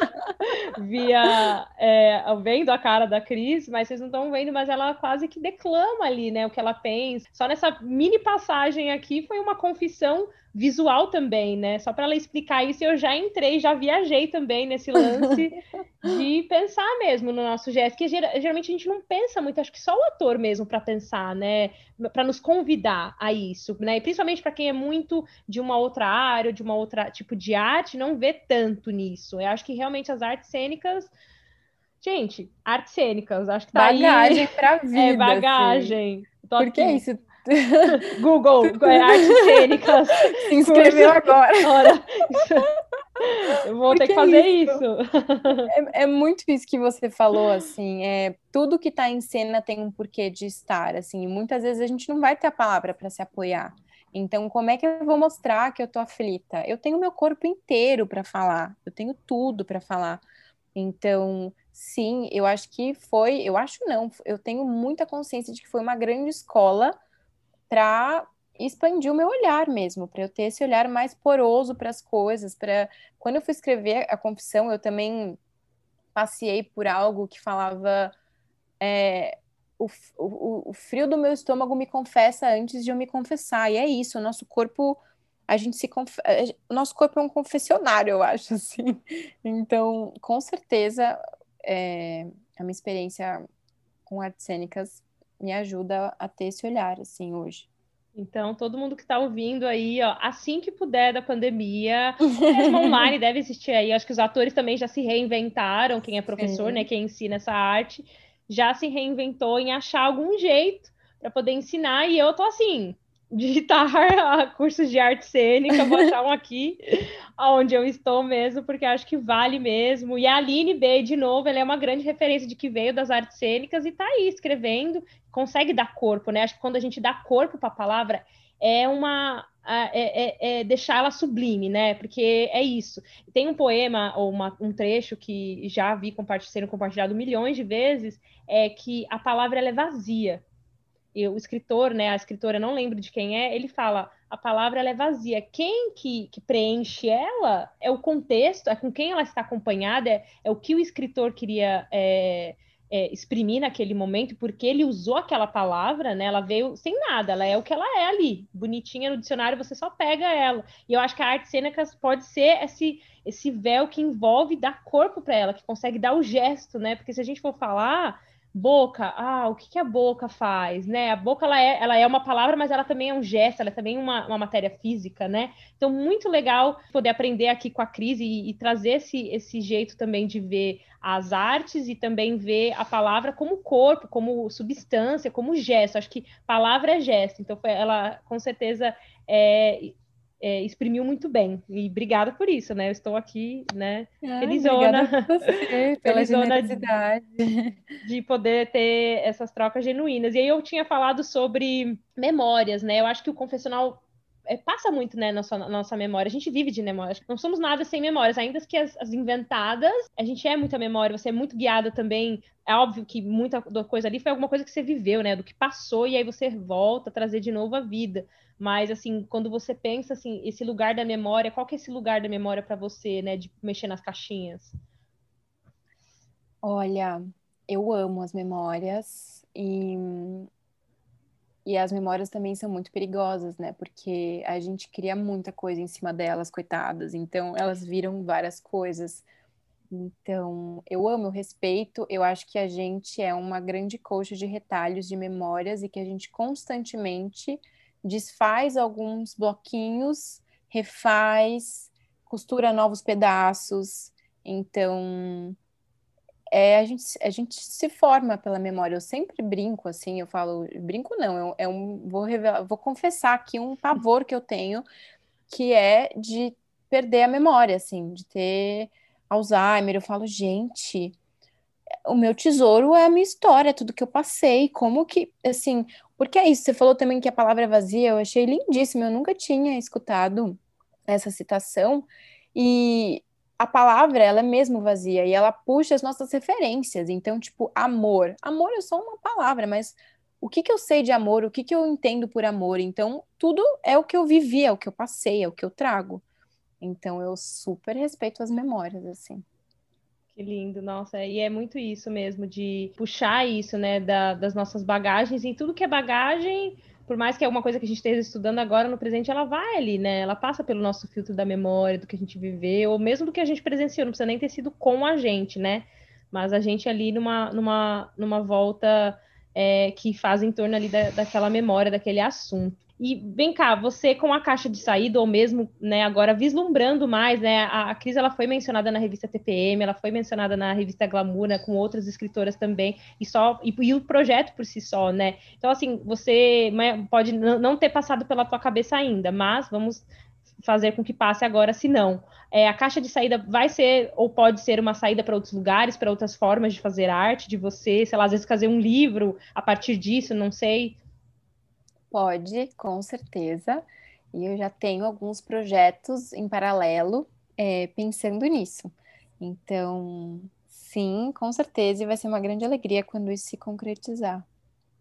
via é, vendo a cara da Cris, mas vocês não estão vendo, mas ela quase que declama ali, né, o que ela pensa. Só nessa mini passagem aqui foi uma confissão visual também, né? Só para ela explicar isso, eu já entrei, já viajei também nesse lance de pensar mesmo no nosso gesto, que geralmente a gente não pensa muito, acho que só o ator mesmo para pensar, né? Para nos convidar a isso, né? E principalmente para quem é muito de uma outra área, de uma outra tipo de arte, não vê tanto nisso. Eu acho que realmente as artes cênicas Gente, artes cênicas, acho que tá bagagem aí. pra vida. É bagagem. Assim. Porque é isso, Google, é, artes cênicas. Se inscreveu agora. Ora, eu vou Porque ter que fazer isso. isso. É, é, muito isso que você falou, assim, é, tudo que está em cena tem um porquê de estar, assim, e muitas vezes a gente não vai ter a palavra para se apoiar. Então, como é que eu vou mostrar que eu tô aflita? Eu tenho meu corpo inteiro para falar, eu tenho tudo para falar. Então, sim, eu acho que foi, eu acho não, eu tenho muita consciência de que foi uma grande escola para expandir o meu olhar mesmo, para eu ter esse olhar mais poroso para as coisas, para quando eu fui escrever a confissão, eu também passei por algo que falava é, o, o, o, frio do meu estômago me confessa antes de eu me confessar. E é isso, o nosso corpo, a gente se conf... o nosso corpo é um confessionário, eu acho assim. Então, com certeza, é, a minha experiência com artes cênicas me ajuda a ter esse olhar assim hoje. Então, todo mundo que está ouvindo aí, ó, assim que puder da pandemia, mesmo online deve existir aí. Acho que os atores também já se reinventaram, quem é professor, Sim. né, quem ensina essa arte, já se reinventou em achar algum jeito para poder ensinar. E eu tô assim, digitar cursos de arte cênica, vou achar um aqui, onde eu estou mesmo, porque acho que vale mesmo. E a Aline B, de novo, ela é uma grande referência de que veio das artes cênicas e está aí escrevendo, consegue dar corpo, né? Acho que quando a gente dá corpo para a palavra, é uma. É, é, é, deixar ela sublime, né? Porque é isso. Tem um poema ou uma, um trecho que já vi compartilhado, milhões de vezes, é que a palavra é vazia. O escritor, né? A escritora, não lembro de quem é, ele fala: a palavra é vazia. Quem que, que preenche ela é o contexto, é com quem ela está acompanhada, é, é o que o escritor queria. É, é, exprimir naquele momento, porque ele usou aquela palavra, né? Ela veio sem nada, ela é o que ela é ali, bonitinha no dicionário, você só pega ela. E eu acho que a arte cênica pode ser esse esse véu que envolve dar corpo para ela, que consegue dar o gesto, né? Porque se a gente for falar boca, ah, o que, que a boca faz, né? A boca ela é, ela é uma palavra, mas ela também é um gesto, ela é também uma, uma matéria física, né? Então, muito legal poder aprender aqui com a Cris e, e, trazer esse, esse jeito também de ver as artes e também ver a palavra como corpo, como substância, como gesto. Acho que palavra é gesto, então foi, ela com certeza é, é, exprimiu muito bem. E obrigada por isso, né? Eu estou aqui, né? Ah, felizona. Você, pela felizona de, de poder ter essas trocas genuínas. E aí eu tinha falado sobre memórias, né? Eu acho que o confessional é, passa muito, né, na nossa, na nossa memória. A gente vive de memória. Não somos nada sem memórias, ainda que as, as, inventadas, a gente é muita memória, você é muito guiada também. É óbvio que muita coisa ali foi alguma coisa que você viveu, né, do que passou, e aí você volta a trazer de novo a vida. Mas, assim, quando você pensa, assim, esse lugar da memória, qual que é esse lugar da memória para você, né, de mexer nas caixinhas? Olha, eu amo as memórias e, e as memórias também são muito perigosas, né? Porque a gente cria muita coisa em cima delas, coitadas. Então, elas viram várias coisas. Então, eu amo, eu respeito. Eu acho que a gente é uma grande coxa de retalhos de memórias e que a gente constantemente desfaz alguns bloquinhos, refaz, costura novos pedaços. Então, é, a, gente, a gente se forma pela memória. Eu sempre brinco assim, eu falo, brinco não, é um, vou, revelar, vou confessar aqui um pavor que eu tenho, que é de perder a memória, assim, de ter Alzheimer. Eu falo, gente, o meu tesouro é a minha história, tudo que eu passei, como que, assim, porque é isso, você falou também que a palavra é vazia, eu achei lindíssimo, eu nunca tinha escutado essa citação, e a palavra, ela é mesmo vazia, e ela puxa as nossas referências, então, tipo, amor, amor é só uma palavra, mas o que que eu sei de amor, o que que eu entendo por amor, então, tudo é o que eu vivi, é o que eu passei, é o que eu trago, então eu super respeito as memórias, assim. Que lindo, nossa, e é muito isso mesmo, de puxar isso, né, da, das nossas bagagens, e tudo que é bagagem, por mais que é uma coisa que a gente esteja estudando agora no presente, ela vai ali, né, ela passa pelo nosso filtro da memória, do que a gente viveu, ou mesmo do que a gente presenciou, não precisa nem ter sido com a gente, né, mas a gente ali numa, numa, numa volta é, que faz em torno ali da, daquela memória, daquele assunto. E vem cá, você com a caixa de saída, ou mesmo né, agora vislumbrando mais, né? A, a Cris ela foi mencionada na revista TPM, ela foi mencionada na revista Glamour, né, com outras escritoras também, e só e, e, o projeto por si só, né? Então, assim, você pode não ter passado pela tua cabeça ainda, mas vamos fazer com que passe agora, se não. É, a caixa de saída vai ser ou pode ser uma saída para outros lugares, para outras formas de fazer arte, de você, sei lá, às vezes fazer um livro a partir disso, não sei. Pode, com certeza. E eu já tenho alguns projetos em paralelo é, pensando nisso. Então, sim, com certeza, e vai ser uma grande alegria quando isso se concretizar.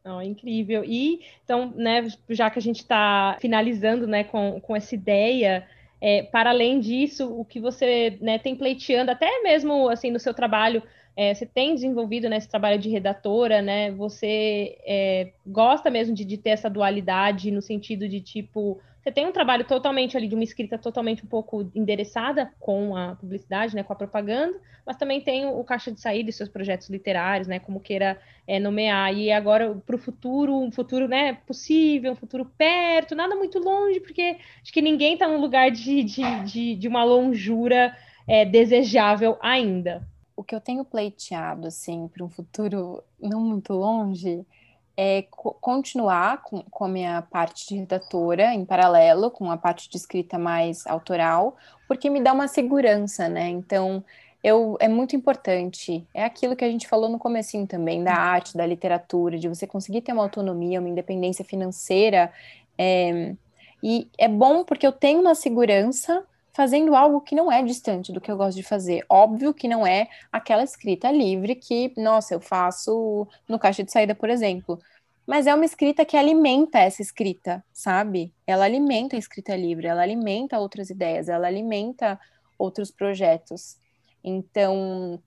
Oh, incrível. E então, né, já que a gente está finalizando né, com, com essa ideia, é, para além disso, o que você né, tem pleiteando, até mesmo assim no seu trabalho é, você tem desenvolvido nesse trabalho de redatora, né? Você é, gosta mesmo de, de, ter essa dualidade no sentido de tipo, você tem um trabalho totalmente ali de uma escrita totalmente um pouco endereçada com a publicidade, né? Com a propaganda, mas também tem o caixa de saída e seus projetos literários, né? Como queira é, nomear. E agora para o futuro, um futuro, né? Possível, um futuro perto, nada muito longe, porque acho que ninguém está no lugar de, de, de, de uma longura é, desejável ainda o que eu tenho pleiteado, assim, para um futuro não muito longe, é co continuar com, com a minha parte de redatora em paralelo, com a parte de escrita mais autoral, porque me dá uma segurança, né? Então, eu, é muito importante. É aquilo que a gente falou no comecinho também, da arte, da literatura, de você conseguir ter uma autonomia, uma independência financeira. É, e é bom porque eu tenho uma segurança fazendo algo que não é distante do que eu gosto de fazer. Óbvio que não é aquela escrita livre que, nossa, eu faço no caixa de saída, por exemplo. Mas é uma escrita que alimenta essa escrita, sabe? Ela alimenta a escrita livre, ela alimenta outras ideias, ela alimenta outros projetos. Então,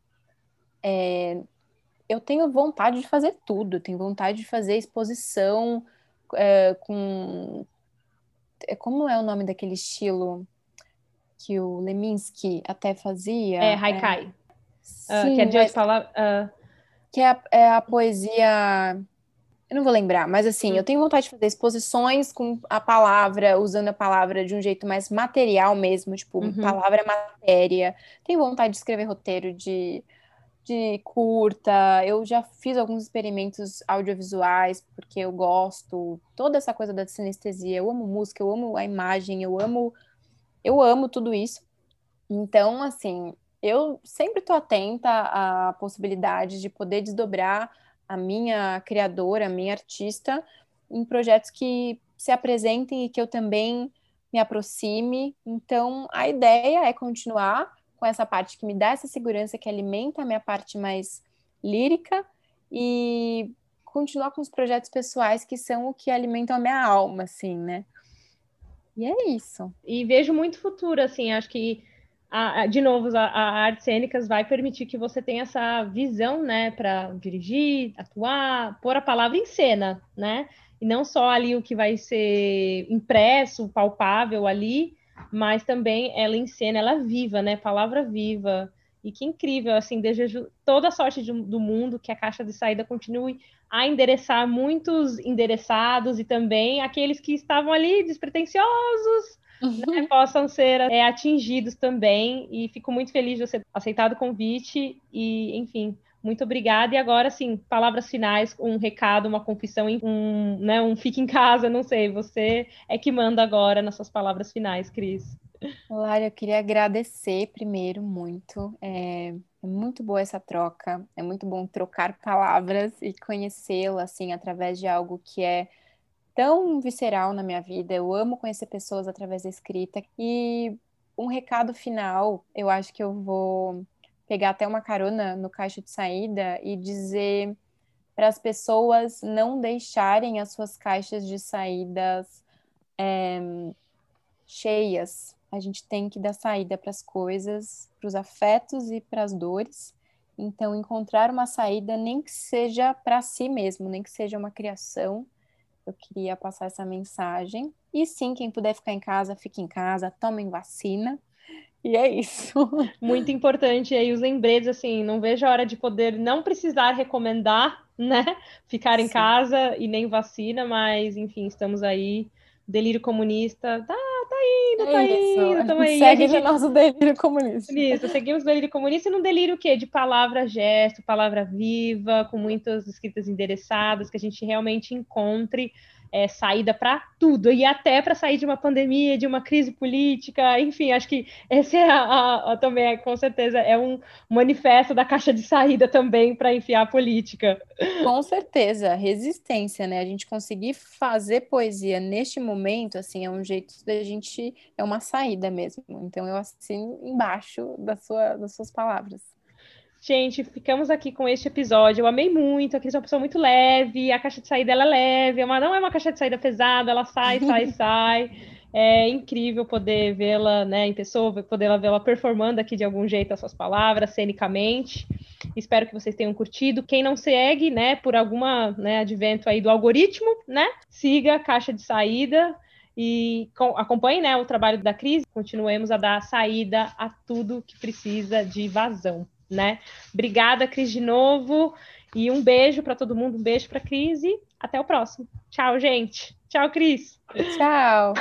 é, eu tenho vontade de fazer tudo, tenho vontade de fazer exposição é, com. É, como é o nome daquele estilo? Que o Leminski até fazia. É, Haikai. É... Uh, que é de hoje falar. Uh... Que é a, é a, poesia. Eu não vou lembrar, mas assim, eu tenho vontade de fazer exposições com a palavra, usando a palavra de um jeito mais material mesmo, tipo, uhum. palavra matéria. Tenho vontade de escrever roteiro de, de curta. Eu já fiz alguns experimentos audiovisuais, porque eu gosto. Toda essa coisa da sinestesia. Eu amo música, eu amo a imagem, eu amo eu amo tudo isso. Então, assim, eu sempre estou atenta à possibilidade de poder desdobrar a minha criadora, a minha artista, em projetos que se apresentem e que eu também me aproxime. Então, a ideia é continuar com essa parte que me dá essa segurança, que alimenta a minha parte mais lírica e continuar com os projetos pessoais que são o que alimentam a minha alma, assim, né? E é isso. E vejo muito futuro, assim, acho que, a, a, de novo, a, a Artes Cênicas vai permitir que você tenha essa visão, né, para dirigir, atuar, pôr a palavra em cena, né? E não só ali o que vai ser impresso, palpável ali, mas também ela em cena, ela viva, né? Palavra viva. E que incrível, assim, desejo toda a sorte de, do mundo, que a caixa de saída continue a endereçar muitos endereçados e também aqueles que estavam ali despretensiosos uhum. né, possam ser é, atingidos também. E fico muito feliz de você ter aceitado o convite e, enfim, muito obrigada. E agora, sim, palavras finais, um recado, uma confissão, um, né, um fique em casa, não sei. Você é que manda agora nas suas palavras finais, Cris. Lara, eu queria agradecer primeiro muito. É, é, muito boa essa troca, é muito bom trocar palavras e conhecê-la assim através de algo que é tão visceral na minha vida. Eu amo conhecer pessoas através da escrita. E um recado final, eu acho que eu vou pegar até uma carona no caixa de saída e dizer para as pessoas não deixarem as suas caixas de saídas é, cheias, a gente tem que dar saída para as coisas, para os afetos e para as dores. Então, encontrar uma saída, nem que seja para si mesmo, nem que seja uma criação. Eu queria passar essa mensagem. E sim, quem puder ficar em casa, fique em casa, tomem vacina. E é isso. Muito importante. E aí, os lembretes, assim, não vejo a hora de poder não precisar recomendar, né? Ficar em sim. casa e nem vacina, mas, enfim, estamos aí. Delírio comunista, tá indo, é tá isso. indo, tamo aí. Segue gente... nosso delírio comunista. Isso, seguimos o delírio comunista e num delírio o quê? De palavra gesto, palavra viva, com muitas escritas endereçadas, que a gente realmente encontre é, saída para tudo, e até para sair de uma pandemia, de uma crise política, enfim, acho que esse é a, a, a também, é, com certeza, é um manifesto da caixa de saída também para enfiar a política. Com certeza, resistência, né? A gente conseguir fazer poesia neste momento, assim, é um jeito da gente, é uma saída mesmo. Então eu assino embaixo da sua, das suas palavras. Gente, ficamos aqui com este episódio. Eu amei muito. A Cris é uma pessoa muito leve. A caixa de saída ela é leve. Mas não é uma caixa de saída pesada. Ela sai, sai, sai. É incrível poder vê-la né, em pessoa, poder vê-la performando aqui de algum jeito as suas palavras, cenicamente. Espero que vocês tenham curtido. Quem não segue, né, por alguma né, advento aí do algoritmo, né, siga a caixa de saída e acompanhe né, o trabalho da crise. Continuemos a dar saída a tudo que precisa de vazão, né? Obrigada, Cris, de novo. E um beijo para todo mundo, um beijo para Cris e até o próximo. Tchau, gente. Tchau, Cris. Tchau.